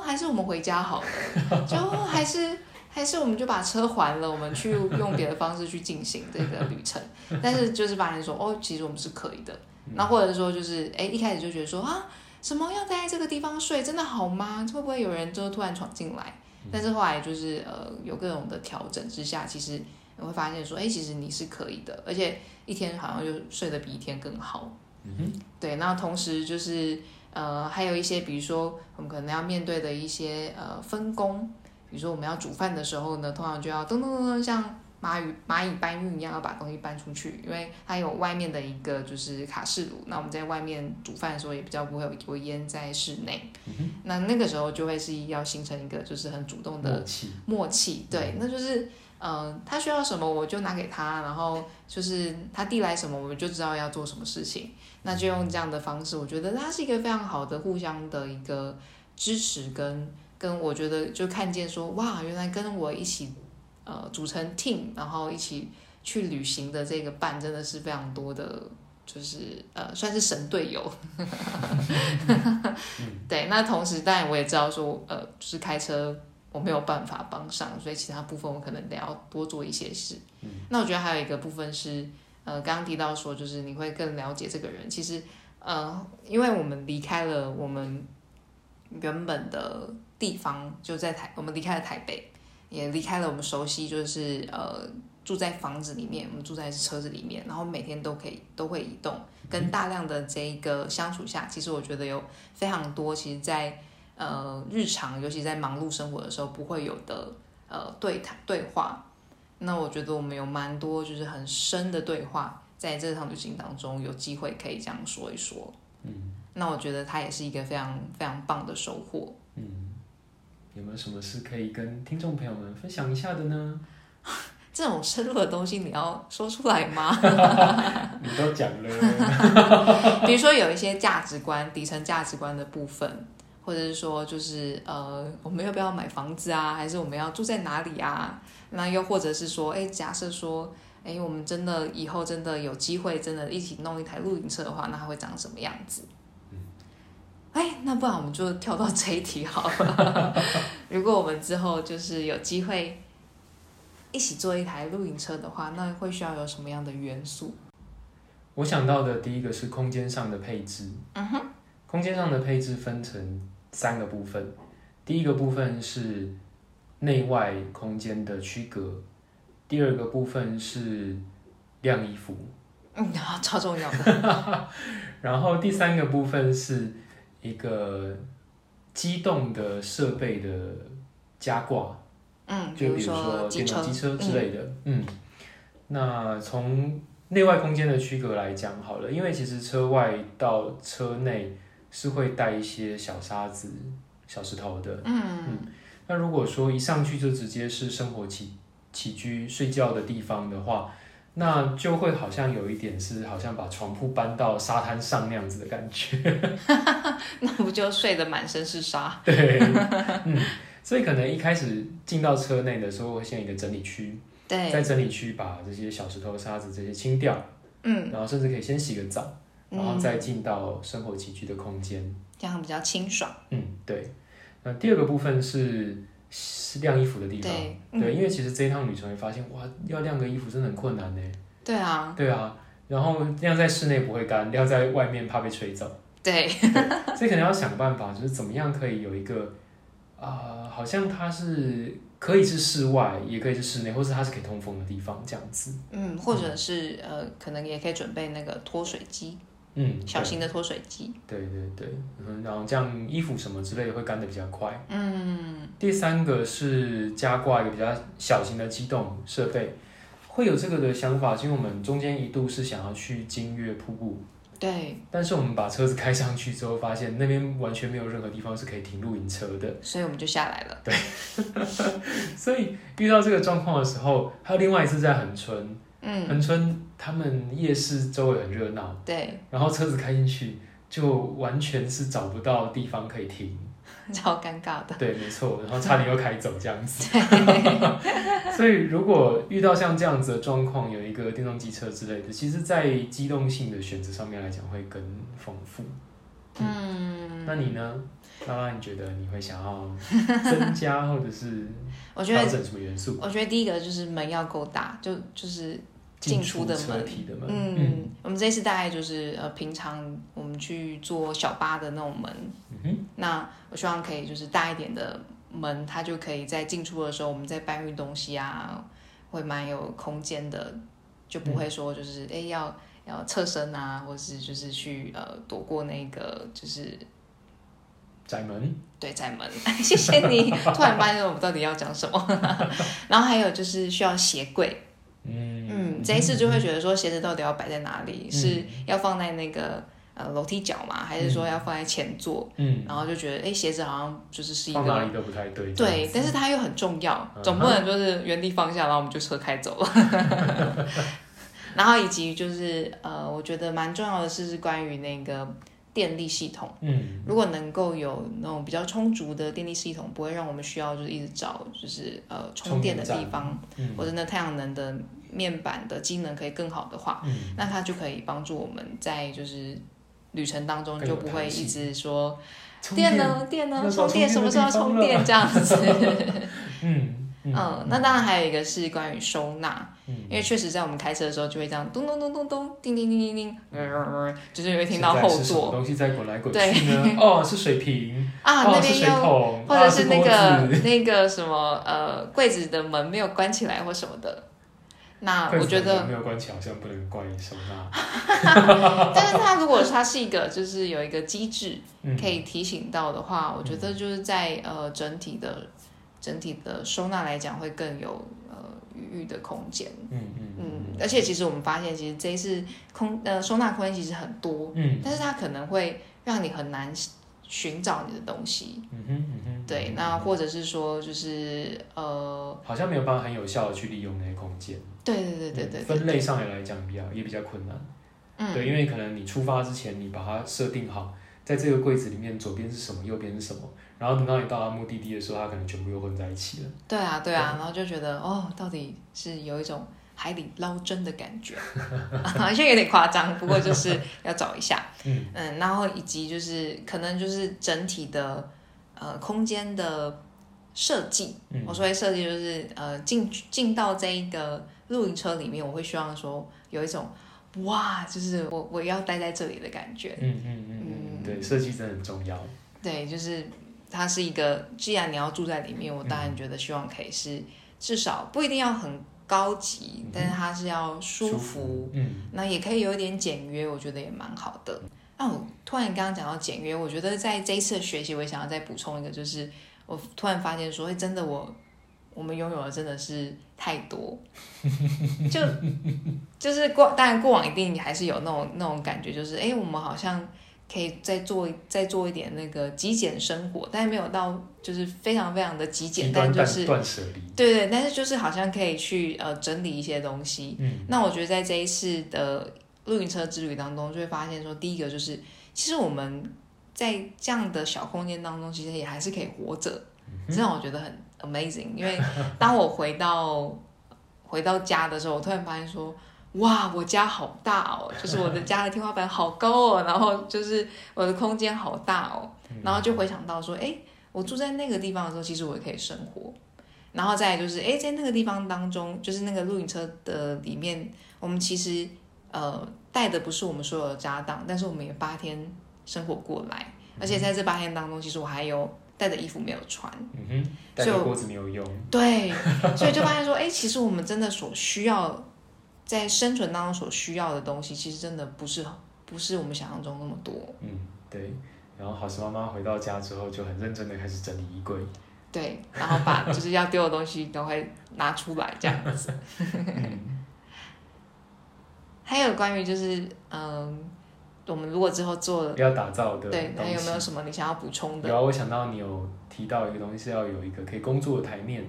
哦，还是我们回家好了，就还是还是我们就把车还了，我们去用别的方式去进行这个旅程。但是就是发现说，哦，其实我们是可以的。那或者说就是，哎，一开始就觉得说啊，什么要待在这个地方睡，真的好吗？会不会有人就突然闯进来？但是后来就是呃，有各种的调整之下，其实你会发现说，哎，其实你是可以的，而且一天好像就睡得比一天更好。嗯哼，对。那同时就是呃，还有一些比如说我们可能要面对的一些呃分工，比如说我们要煮饭的时候呢，通常就要噔噔噔噔像。蚂蚁蚂蚁搬运一样要把东西搬出去，因为它有外面的一个就是卡式炉，那我们在外面煮饭的时候也比较不会有油烟在室内。那那个时候就会是要形成一个就是很主动的默契，默契对，那就是嗯，他需要什么我就拿给他，然后就是他递来什么我们就知道要做什么事情，那就用这样的方式，我觉得它是一个非常好的互相的一个支持跟跟我觉得就看见说哇，原来跟我一起。呃，组成 team，然后一起去旅行的这个伴真的是非常多的，就是呃，算是神队友。对，那同时当然我也知道说，呃，就是开车我没有办法帮上，所以其他部分我可能得要多做一些事。那我觉得还有一个部分是，呃，刚刚提到说，就是你会更了解这个人。其实，呃，因为我们离开了我们原本的地方，就在台，我们离开了台北。也离开了我们熟悉，就是呃住在房子里面，我们住在车子里面，然后每天都可以都会移动，跟大量的这一个相处下，其实我觉得有非常多，其实，在呃日常，尤其在忙碌生活的时候不会有的呃对谈对话。那我觉得我们有蛮多就是很深的对话，在这趟旅行当中有机会可以这样说一说。嗯，那我觉得它也是一个非常非常棒的收获。嗯。有没有什么事可以跟听众朋友们分享一下的呢？这种深入的东西你要说出来吗？你都讲了。比如说有一些价值观、底层价值观的部分，或者是说就是呃，我们要不要买房子啊？还是我们要住在哪里啊？那又或者是说，哎，假设说，哎，我们真的以后真的有机会，真的一起弄一台露营车的话，那它会长什么样子？哎，那不然我们就跳到这一题好了。如果我们之后就是有机会一起做一台露营车的话，那会需要有什么样的元素？我想到的第一个是空间上的配置。嗯哼，空间上的配置分成三个部分。第一个部分是内外空间的区隔，第二个部分是晾衣服。嗯，超重要的。然后第三个部分是。一个机动的设备的加挂，嗯，就比如说电动机车之类的，嗯，那从内外空间的区隔来讲好了，因为其实车外到车内是会带一些小沙子、小石头的，嗯。嗯，那如果说一上去就直接是生活起起居睡觉的地方的话。那就会好像有一点是，好像把床铺搬到沙滩上那样子的感觉，那不就睡得满身是沙？对，嗯，所以可能一开始进到车内的时候，会先一个整理区，对，在整理区把这些小石头、沙子这些清掉，嗯，然后甚至可以先洗个澡，然后再进到生活起居的空间，这样比较清爽。嗯，对。那第二个部分是。是晾衣服的地方，对，因为其实这一趟旅程会发现，哇，要晾个衣服真的很困难呢。对啊，对啊，然后晾在室内不会干，晾在外面怕被吹走。对，所以可能要想办法，就是怎么样可以有一个，啊，好像它是可以是室外，也可以是室内，或是它是可以通风的地方，这样子。嗯，或者是呃，可能也可以准备那个脱水机。嗯，小型的脱水机。对对对，嗯，然后这样衣服什么之类的会干的比较快。嗯。第三个是加挂一个比较小型的机动设备，会有这个的想法，因为我们中间一度是想要去金月瀑布。对。但是我们把车子开上去之后，发现那边完全没有任何地方是可以停露营车的，所以我们就下来了。对。所以遇到这个状况的时候，还有另外一次在横村。嗯，恒春他们夜市周围很热闹，对，然后车子开进去就完全是找不到地方可以停，超尴尬的。对，没错，然后差点又开走这样子。所以如果遇到像这样子的状况，有一个电动机车之类的，其实在机动性的选择上面来讲会更丰富。嗯，那你呢？拉拉，你觉得你会想要增加或者是我觉得调整什么元素？我觉得第一个就是门要够大，就就是进出的门。门嗯，我们这次大概就是呃，平常我们去坐小巴的那种门。嗯那我希望可以就是大一点的门，它就可以在进出的时候，我们在搬运东西啊，会蛮有空间的，就不会说就是哎要要侧身啊，或是就是去呃躲过那个就是。窄 门，对窄门，谢谢你。突然发现我们到底要讲什么，然后还有就是需要鞋柜，嗯嗯，这一次就会觉得说鞋子到底要摆在哪里？是要放在那个呃楼梯角嘛？还是说要放在前座？嗯，然后就觉得哎鞋子好像就是是一个哪里都不太对，对，但是它又很重要，总不能就是原地放下，然后我们就车开走了。然后以及就是呃，我觉得蛮重要的是是关于那个。电力系统，嗯，如果能够有那种比较充足的电力系统，不会让我们需要就是一直找就是呃充电的地方，或者那太阳能的面板的机能可以更好的话，那它就可以帮助我们在就是旅程当中就不会一直说电呢电呢充电什么时候充电这样子，嗯。嗯，那当然还有一个是关于收纳，因为确实在我们开车的时候就会这样咚咚咚咚咚，叮叮叮叮叮，就是会听到后座东西在滚来滚去呢。哦，是水瓶啊，那边又或者是那个那个什么呃柜子的门没有关起来或什么的。那 我觉得没有关起来好像不能怪收纳。但是它如果它是一个就是有一个机制可以提醒到的话，我觉得就是在呃整体的。整体的收纳来讲，会更有呃余裕的空间。嗯嗯嗯。而且其实我们发现，其实这一次空呃收纳空间其实很多。嗯。但是它可能会让你很难寻找你的东西。嗯哼嗯哼。对，那或者是说，就是呃，好像没有办法很有效的去利用那些空间。对对对对对。分类上来来讲，比较也比较困难。嗯。对，因为可能你出发之前，你把它设定好，在这个柜子里面，左边是什么，右边是什么。然后等到你到达目的地的时候，它可能全部又混在一起了。对啊，对啊，然后就觉得哦，到底是有一种海底捞针的感觉，好像有点夸张，不过就是要找一下。嗯嗯，然后以及就是可能就是整体的呃空间的设计，我说的设计就是呃进进到这一个露营车里面，我会希望说有一种哇，就是我我要待在这里的感觉。嗯嗯嗯嗯，对，设计真的很重要。对，就是。它是一个，既然你要住在里面，我当然觉得希望可以是至少不一定要很高级，但是它是要舒服，嗯，那也可以有一点简约，我觉得也蛮好的。那我突然刚刚讲到简约，我觉得在这一次的学习，我也想要再补充一个，就是我突然发现说，哎，真的我我们拥有的真的是太多，就就是过，当然过往一定还是有那种那种感觉，就是哎，我们好像。可以再做再做一点那个极简生活，但是没有到就是非常非常的极简，但就是断舍离。对对，但是就是好像可以去呃整理一些东西。嗯，那我觉得在这一次的露营车之旅当中，就会发现说，第一个就是其实我们在这样的小空间当中，其实也还是可以活着，这让我觉得很 amazing。因为当我回到回到家的时候，我突然发现说。哇，我家好大哦，就是我的家的天花板好高哦，然后就是我的空间好大哦，然后就回想到说，哎，我住在那个地方的时候，其实我也可以生活。然后再就是，哎，在那个地方当中，就是那个露营车的里面，我们其实呃带的不是我们所有的家当，但是我们也八天生活过来，而且在这八天当中，其实我还有带的衣服没有穿，嗯哼，带的锅子没有用，对，所以就发现说，哎，其实我们真的所需要。在生存当中所需要的东西，其实真的不是不是我们想象中那么多。嗯，对。然后好事妈妈回到家之后，就很认真的开始整理衣柜。对，然后把就是要丢的东西都会拿出来这样子。还有关于就是嗯，我们如果之后做要打造的，对，还有没有什么你想要补充的？有，我想到你有提到一个东西是要有一个可以工作的台面。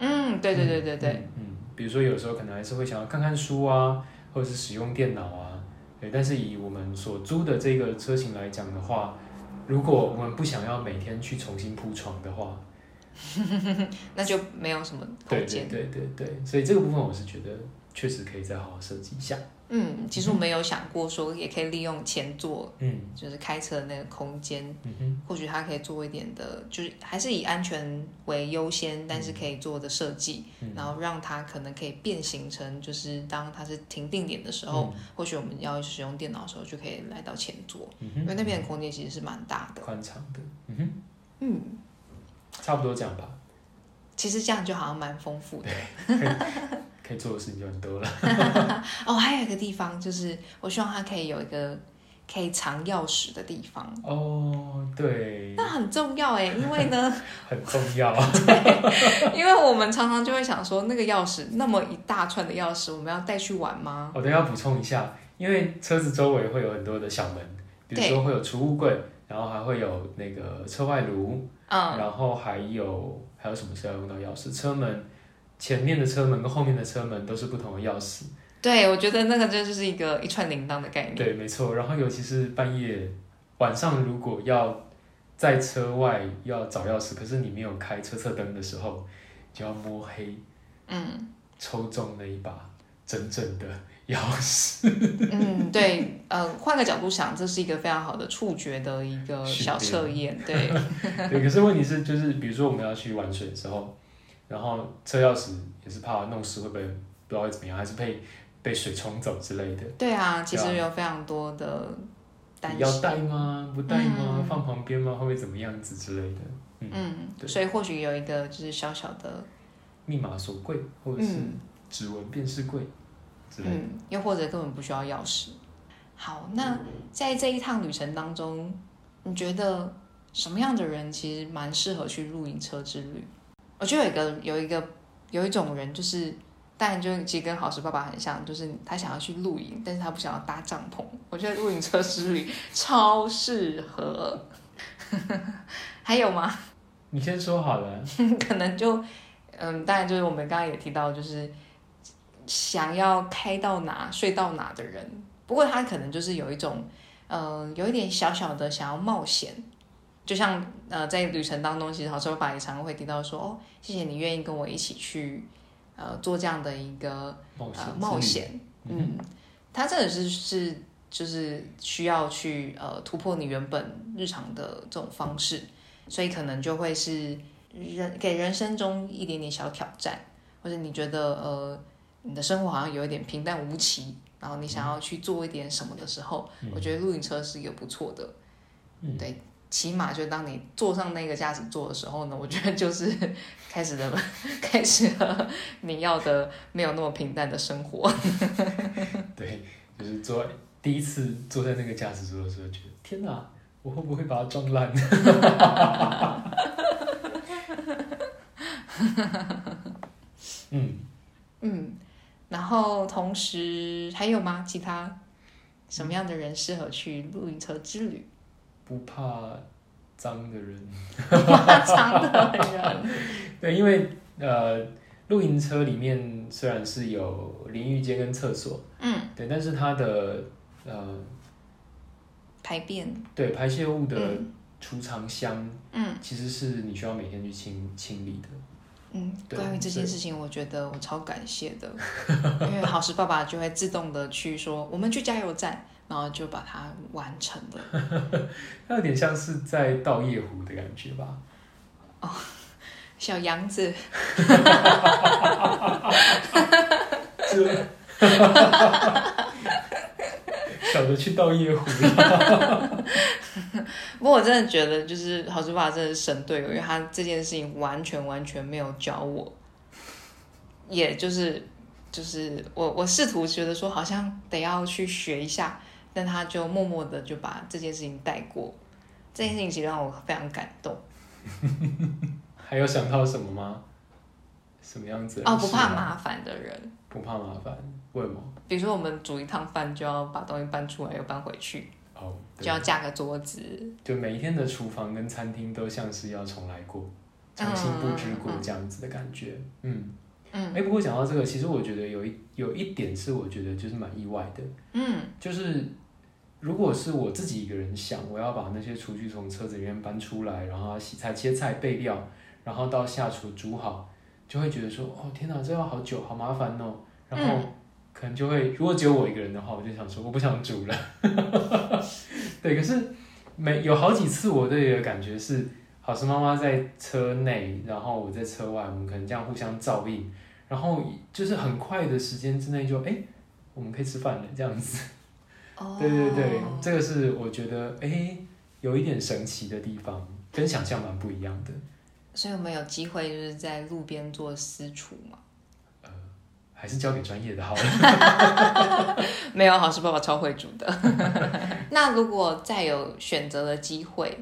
嗯，对对对对对，嗯。比如说，有时候可能还是会想要看看书啊，或者是使用电脑啊，对。但是以我们所租的这个车型来讲的话，如果我们不想要每天去重新铺床的话，那就没有什么空间。对对对对对，所以这个部分我是觉得确实可以再好好设计一下。嗯，其实我们有想过说，也可以利用前座，嗯。就是开车的那个空间，嗯哼，或许它可以做一点的，就是还是以安全为优先，但是可以做的设计，嗯。然后让它可能可以变形成，就是当它是停定点的时候，或许我们要使用电脑的时候，就可以来到前座，嗯因为那边的空间其实是蛮大的。宽敞的，嗯哼，嗯，差不多这样吧。其实这样就好像蛮丰富的。可以做的事情就很多了。哦，还有一个地方就是，我希望它可以有一个可以藏钥匙的地方。哦，对，那很重要哎，因为呢，很重要 对。因为我们常常就会想说，那个钥匙那么一大串的钥匙，我们要带去玩吗？我等一下补充一下，因为车子周围会有很多的小门，比如说会有储物柜，然后还会有那个车外炉，嗯，然后还有还有什么是要用到钥匙？车门前面的车门跟后面的车门都是不同的钥匙。对，我觉得那个这就是一个一串铃铛的概念。对，没错。然后尤其是半夜晚上，如果要在车外要找钥匙，可是你没有开车侧灯的时候，就要摸黑嗯抽中那一把真正的钥匙。嗯，对，呃，换个角度想，这是一个非常好的触觉的一个小测验。对，对，可是问题是，就是比如说我们要去玩水的时候，然后车钥匙也是怕弄湿，会不会不知道会怎么样，还是被被水冲走之类的。对啊，其对实有非常多的担心。要带吗？不带吗？嗯放旁边吗？会不会怎么样子之类的？嗯，嗯，所以或许有一个就是小小的，密码锁柜或者是嗯指纹辨识柜之类的。嗯，又或者根本不需要钥匙。好，那在这一趟旅程当中，你觉得什么样的人其实蛮适合去露营车之旅？我觉得有一个有一个有一种人，就是当然就其实跟好事爸爸很像，就是他想要去露营，但是他不想要搭帐篷。我觉得露营车之旅超适合。还有吗？你先说好了。可能就嗯，当然就是我们刚刚也提到，就是想要开到哪睡到哪的人。不过他可能就是有一种，呃，有一点小小的想要冒险。就像呃，在旅程当中，其实好车爸也常常会提到说，哦，谢谢你愿意跟我一起去，呃，做这样的一个冒险、呃冒，险。嗯，他真的是是就是需要去呃突破你原本日常的这种方式，所以可能就会是人给人生中一点点小挑战，或者你觉得呃你的生活好像有一点平淡无奇，然后你想要去做一点什么的时候，我觉得露营车是一个不错的，嗯对。起码就当你坐上那个驾驶座的时候呢，我觉得就是 开始了，开始了你要的没有那么平淡的生活。对，就是坐第一次坐在那个驾驶座的时候，觉得天哪，我会不会把它撞烂？嗯，嗯，然后同时还有吗？其他什么样的人适合去露营车之旅？不怕脏的人。不怕脏的人，对，因为呃，露营车里面虽然是有淋浴间跟厕所，嗯，对，但是它的呃，排便，对排泄物的嗯。储藏箱，嗯。其实是你需要每天去清清理的。嗯，关于这件事情，我觉得我超感谢的，因为好事爸爸就会自动的去说，我们去加油站，然后就把它完成了。它有点像是在倒夜壶的感觉吧？哦小杨子，这小的去倒夜壶了。不过我真的觉得，就是好事爸爸真的是神队友，因为他这件事情完全完全没有教我，也就是就是我我试图觉得说好像得要去学一下，但他就默默的就把这件事情带过，这件事情其实让我非常感动。还有想到什么吗？什么样子哦，不怕，麻烦的人，不怕麻烦，为什么？比如说我们煮一趟饭就要把东西搬出来又搬回去，哦，对就要架个桌子，就每一天的厨房跟餐厅都像是要重来过，重新布置过这样子的感觉。嗯嗯哎、不过讲到这个，其实我觉得有一有一点是我觉得就是蛮意外的，嗯就是如果是我自己一个人想，我要把那些厨具从车子里面搬出来，然后洗菜、切菜、备料，然后到下厨煮好，就会觉得说，哦天哪，这要好久，好麻烦哦。然后可能就会，如果只有我一个人的话，我就想说我不想煮了。对，可是每有好几次我都有感觉是，好是妈妈在车内，然后我在车外，我们可能这样互相照应，然后就是很快的时间之内就哎，我们可以吃饭了这样子。哦，对对对，这个是我觉得哎有一点神奇的地方，跟想象蛮不一样的。所以我们有机会就是在路边做私厨嘛？呃，还是交给专业的好了。没有，好是爸爸超会煮的。那如果再有选择的机会，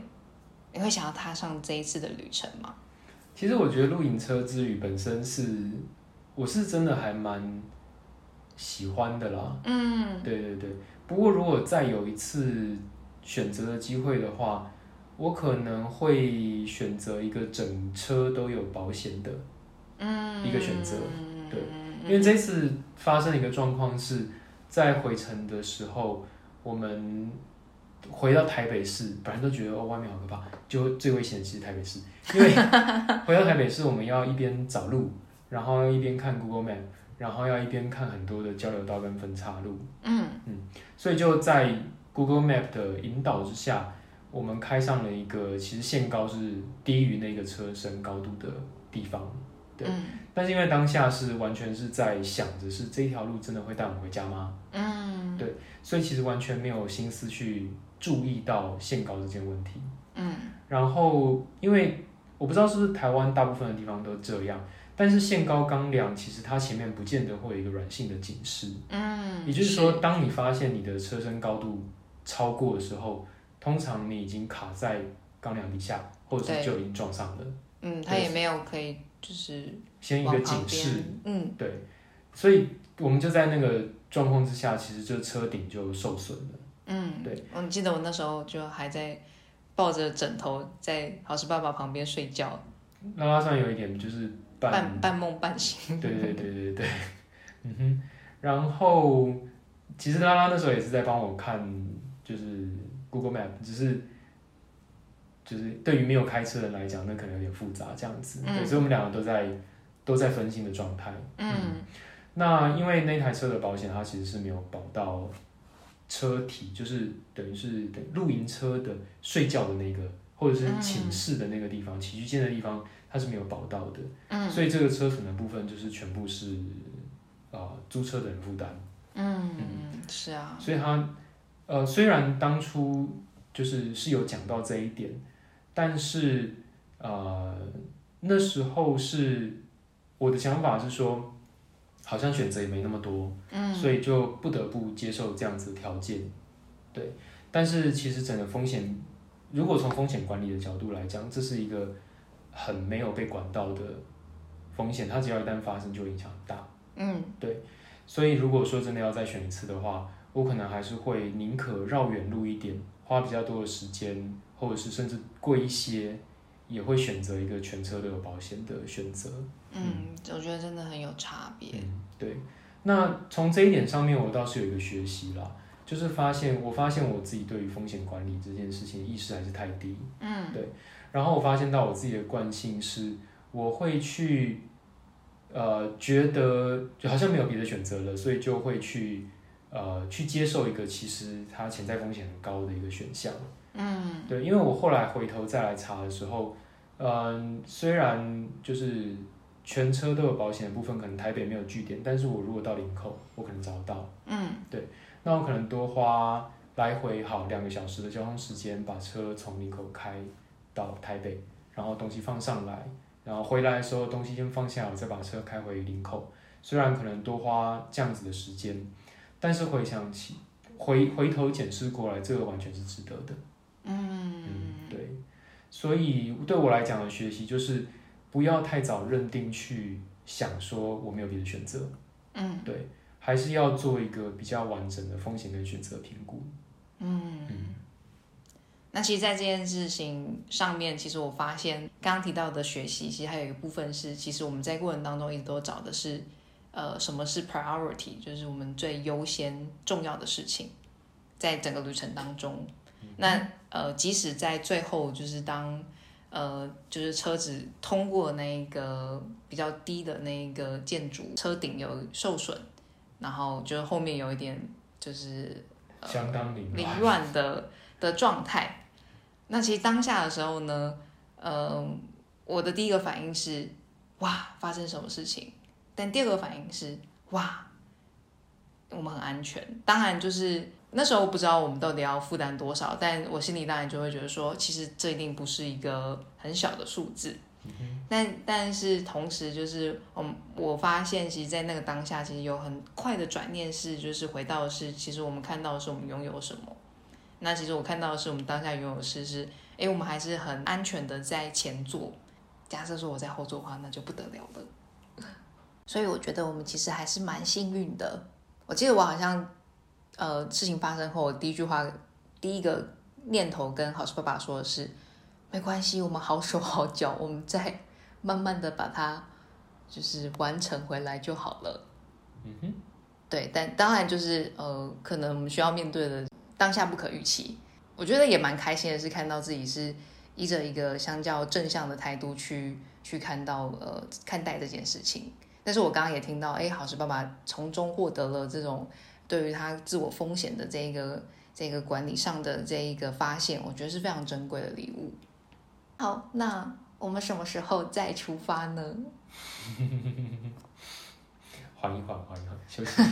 你会想要踏上这一次的旅程吗？其实我觉得露营车之旅本身是，我是真的还蛮喜欢的啦。嗯，对对对。不过如果再有一次选择的机会的话，我可能会选择一个整车都有保险的，一个选择，对，因为这次发生的一个状况是在回程的时候，我们回到台北市，本来都觉得哦外面好可怕，就最危险的其实台北市，因为 回到台北市，我们要一边找路，然后一边看 Google Map，然后要一边看很多的交流道跟分岔路，嗯嗯，所以就在 Google Map 的引导之下。我们开上了一个其实限高是低于那个车身高度的地方，对。但是因为当下是完全是在想着是这条路真的会带我们回家吗？嗯，对。所以其实完全没有心思去注意到限高这件问题。嗯。然后因为我不知道是不是台湾大部分的地方都这样，但是限高钢梁其实它前面不见得会有一个软性的警示。嗯。也就是说，当你发现你的车身高度超过的时候。通常你已经卡在钢梁底下，或者是就已经撞上了。嗯，它也没有可以就是先一个警示。嗯，对，所以我们就在那个状况之下，其实就车顶就受损了。嗯，对。我记得我那时候就还在抱着枕头在好事爸爸旁边睡觉。拉拉上有一点就是半半梦半醒。对对对对对。嗯哼，然后其实拉拉那时候也是在帮我看，就是。Google Map 只是，就是对于没有开车的人来讲，那可能有点复杂这样子。对，所以我们两个都在都在分心的状态。嗯，那因为那台车的保险它其实是没有保到车体，就是等于是等露营车的睡觉的那个，或者是寝室的那个地方、起居间的地方，它是没有保到的。嗯，所以这个车损的部分就是全部是啊租车的人负担。嗯嗯，是啊。所以它。呃，虽然当初就是是有讲到这一点，但是呃那时候是我的想法是说，好像选择也没那么多，嗯，所以就不得不接受这样子的条件，对。但是其实整个风险，如果从风险管理的角度来讲，这是一个很没有被管到的风险，它只要一旦发生就影响很大，嗯，对。所以如果说真的要再选一次的话，我可能还是会宁可绕远路一点，花比较多的时间，或者是甚至贵一些，也会选择一个全车都有保险的选择。嗯，我觉得真的很有差别。嗯，对。那从这一点上面，我倒是有一个学习啦，就是发现我发现我自己对于风险管理这件事情意识还是太低。嗯，对。然后我发现到我自己的惯性是，我会去，呃，觉得就好像没有别的选择了，所以就会去。呃，去接受一个其实它潜在风险很高的一个选项，嗯，对，因为我后来回头再来查的时候，嗯，虽然就是全车都有保险的部分，可能台北没有据点，但是我如果到林口，我可能找得到，嗯，对，那我可能多花来回好两个小时的交通时间，把车从林口开到台北，然后东西放上来，然后回来的时候东西先放下，我再把车开回林口，虽然可能多花这样子的时间。但是回想起，回回头检视过来，这个完全是值得的。嗯，对，所以对我来讲的学习就是不要太早认定去想说我没有别的选择。嗯，对，还是要做一个比较完整的风险跟选择评估。嗯嗯，那其实，在这件事情上面，其实我发现刚刚提到的学习，其实还有一部分是，其实我们在过程当中一直都找的是。呃，什么是 priority？就是我们最优先重要的事情，在整个旅程当中。那呃，即使在最后，就是当呃，就是车子通过那个比较低的那个建筑，车顶有受损，然后就是后面有一点就是相当凌凌乱的的状态。那其实当下的时候呢，呃，我的第一个反应是哇，发生什么事情？但第二个反应是哇，我们很安全。当然就是那时候不知道我们到底要负担多少，但我心里当然就会觉得说，其实这一定不是一个很小的数字。但但是同时就是，我我发现，其实，在那个当下，其实有很快的转念，是就是回到是，其实我们看到的是我们拥有什么。那其实我看到的是，我们当下拥有的是是，哎，我们还是很安全的在前座。假设说我在后座的话，那就不得了了。所以我觉得我们其实还是蛮幸运的。我记得我好像，呃，事情发生后，我第一句话、第一个念头跟好事爸爸说的是。没关系，我们好手好脚，我们再慢慢的把它就是完成回来就好了。嗯哼，对，但当然就是呃，可能我们需要面对的当下不可预期。我觉得也蛮开心的是看到自己是依着一个相较正向的态度去去看到呃看待这件事情。但是我刚刚也听到，哎，好事爸爸从中获得了这种对于他自我风险的这一个这个管理上的这一个发现，我觉得是非常珍贵的礼物。好，那我们什么时候再出发呢？缓一缓，缓一缓，休息。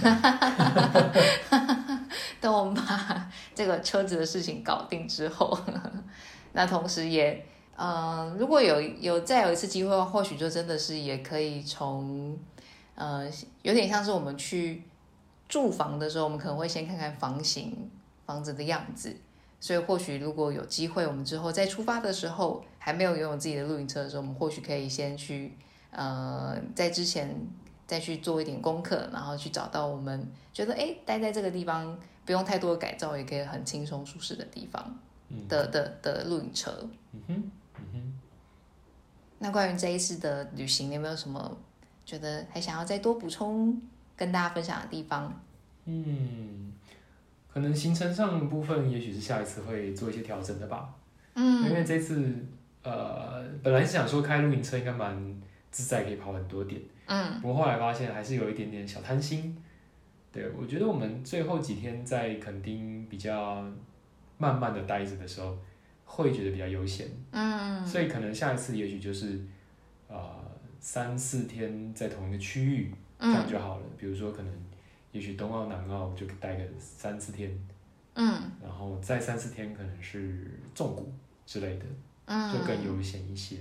等我们把这个车子的事情搞定之后，那同时也，呃，如果有有再有一次机会，或许就真的是也可以从，呃，有点像是我们去住房的时候，我们可能会先看看房型、房子的样子。所以或许如果有机会，我们之后再出发的时候，还没有拥有自己的露营车的时候，我们或许可以先去，呃，在之前再去做一点功课，然后去找到我们觉得哎，待在这个地方不用太多的改造，也可以很轻松舒适的地方的的的露营车。嗯哼，嗯哼。那关于这一次的旅行，你有没有什么觉得还想要再多补充跟大家分享的地方？嗯。可能行程上部分，也许是下一次会做一些调整的吧。嗯，因为这次呃，本来是想说开露营车应该蛮自在，可以跑很多点。嗯，不过后来发现还是有一点点小贪心。对，我觉得我们最后几天在垦丁比较慢慢的待着的时候，会觉得比较悠闲。嗯，所以可能下一次也许就是呃三四天在同一个区域，这样就好了。比如说可能。也许东澳、南澳就待个三四天，嗯，然后再三四天可能是纵谷之类的，嗯，就更悠闲一些。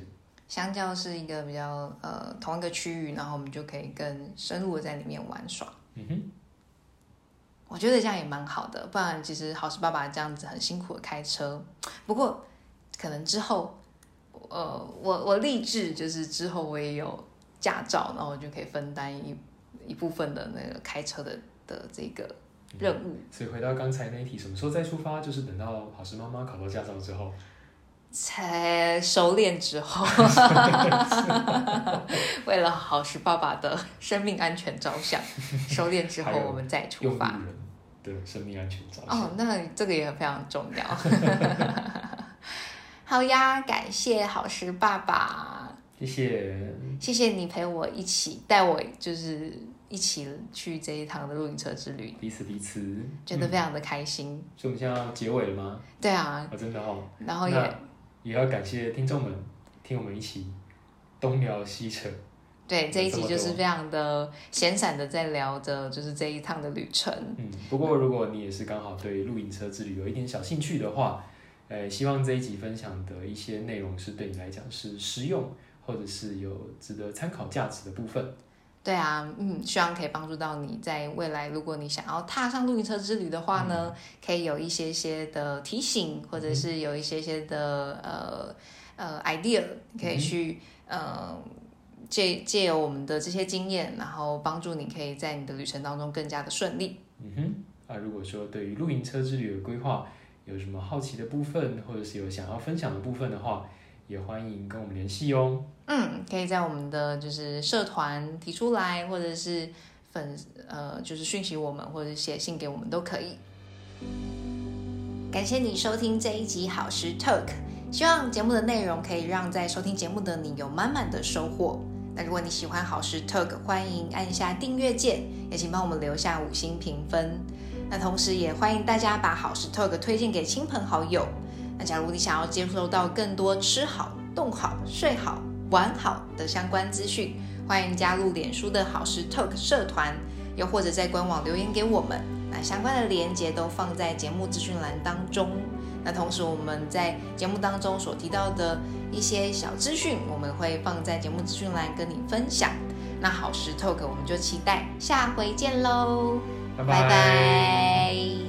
相较是一个比较呃同一个区域，然后我们就可以更深入的在里面玩耍。嗯哼，我觉得这样也蛮好的，不然其实好事爸爸这样子很辛苦的开车。不过可能之后，呃，我我立志就是之后我也有驾照，然后我就可以分担一。一部分的那个开车的的这个任务，所以回到刚才那一题，什么时候再出发？就是等到好事妈妈考到驾照之后，才熟练之后，为了好事爸爸的生命安全着想，熟练之后我们再出发。对，生命安全着想。哦，那这个也非常重要。好呀，感谢好事爸爸，谢谢，谢谢你陪我一起带我，就是。一起去这一趟的露营车之旅，彼此彼此，觉得非常的开心。所以我们现在要结尾了吗？对啊，真的哦。然后也也要感谢听众们，听我们一起东聊西扯。对，这一集就是非常的闲散的在聊着，就是这一趟的旅程。嗯，不过如果你也是刚好对露营车之旅有一点小兴趣的话，呃，希望这一集分享的一些内容是对你来讲是实用，或者是有值得参考价值的部分。对啊，嗯，希望可以帮助到你在未来，如果你想要踏上露营车之旅的话呢，可以有一些些的提醒，或者是有一些些的呃呃 idea，可以去呃借借由我们的这些经验，然后帮助你可以在你的旅程当中更加的顺利。嗯哼，啊，如果说对于露营车之旅的规划有什么好奇的部分，或者是有想要分享的部分的话，也欢迎跟我们联系哦。嗯，可以在我们的就是社团提出来，或者是粉呃就是讯息我们，或者写信给我们都可以。感谢你收听这一集好时 Talk，希望节目的内容可以让在收听节目的你有满满的收获。那如果你喜欢好时 Talk，欢迎按下订阅键，也请帮我们留下五星评分。那同时也欢迎大家把好时 Talk 推荐给亲朋好友。那假如你想要接收到更多吃好、动好、睡好、玩好的相关资讯，欢迎加入脸书的好时 Talk 社团，又或者在官网留言给我们。那相关的连接都放在节目资讯栏当中。那同时我们在节目当中所提到的一些小资讯，我们会放在节目资讯栏跟你分享。那好时 Talk 我们就期待下回见喽，拜拜拜。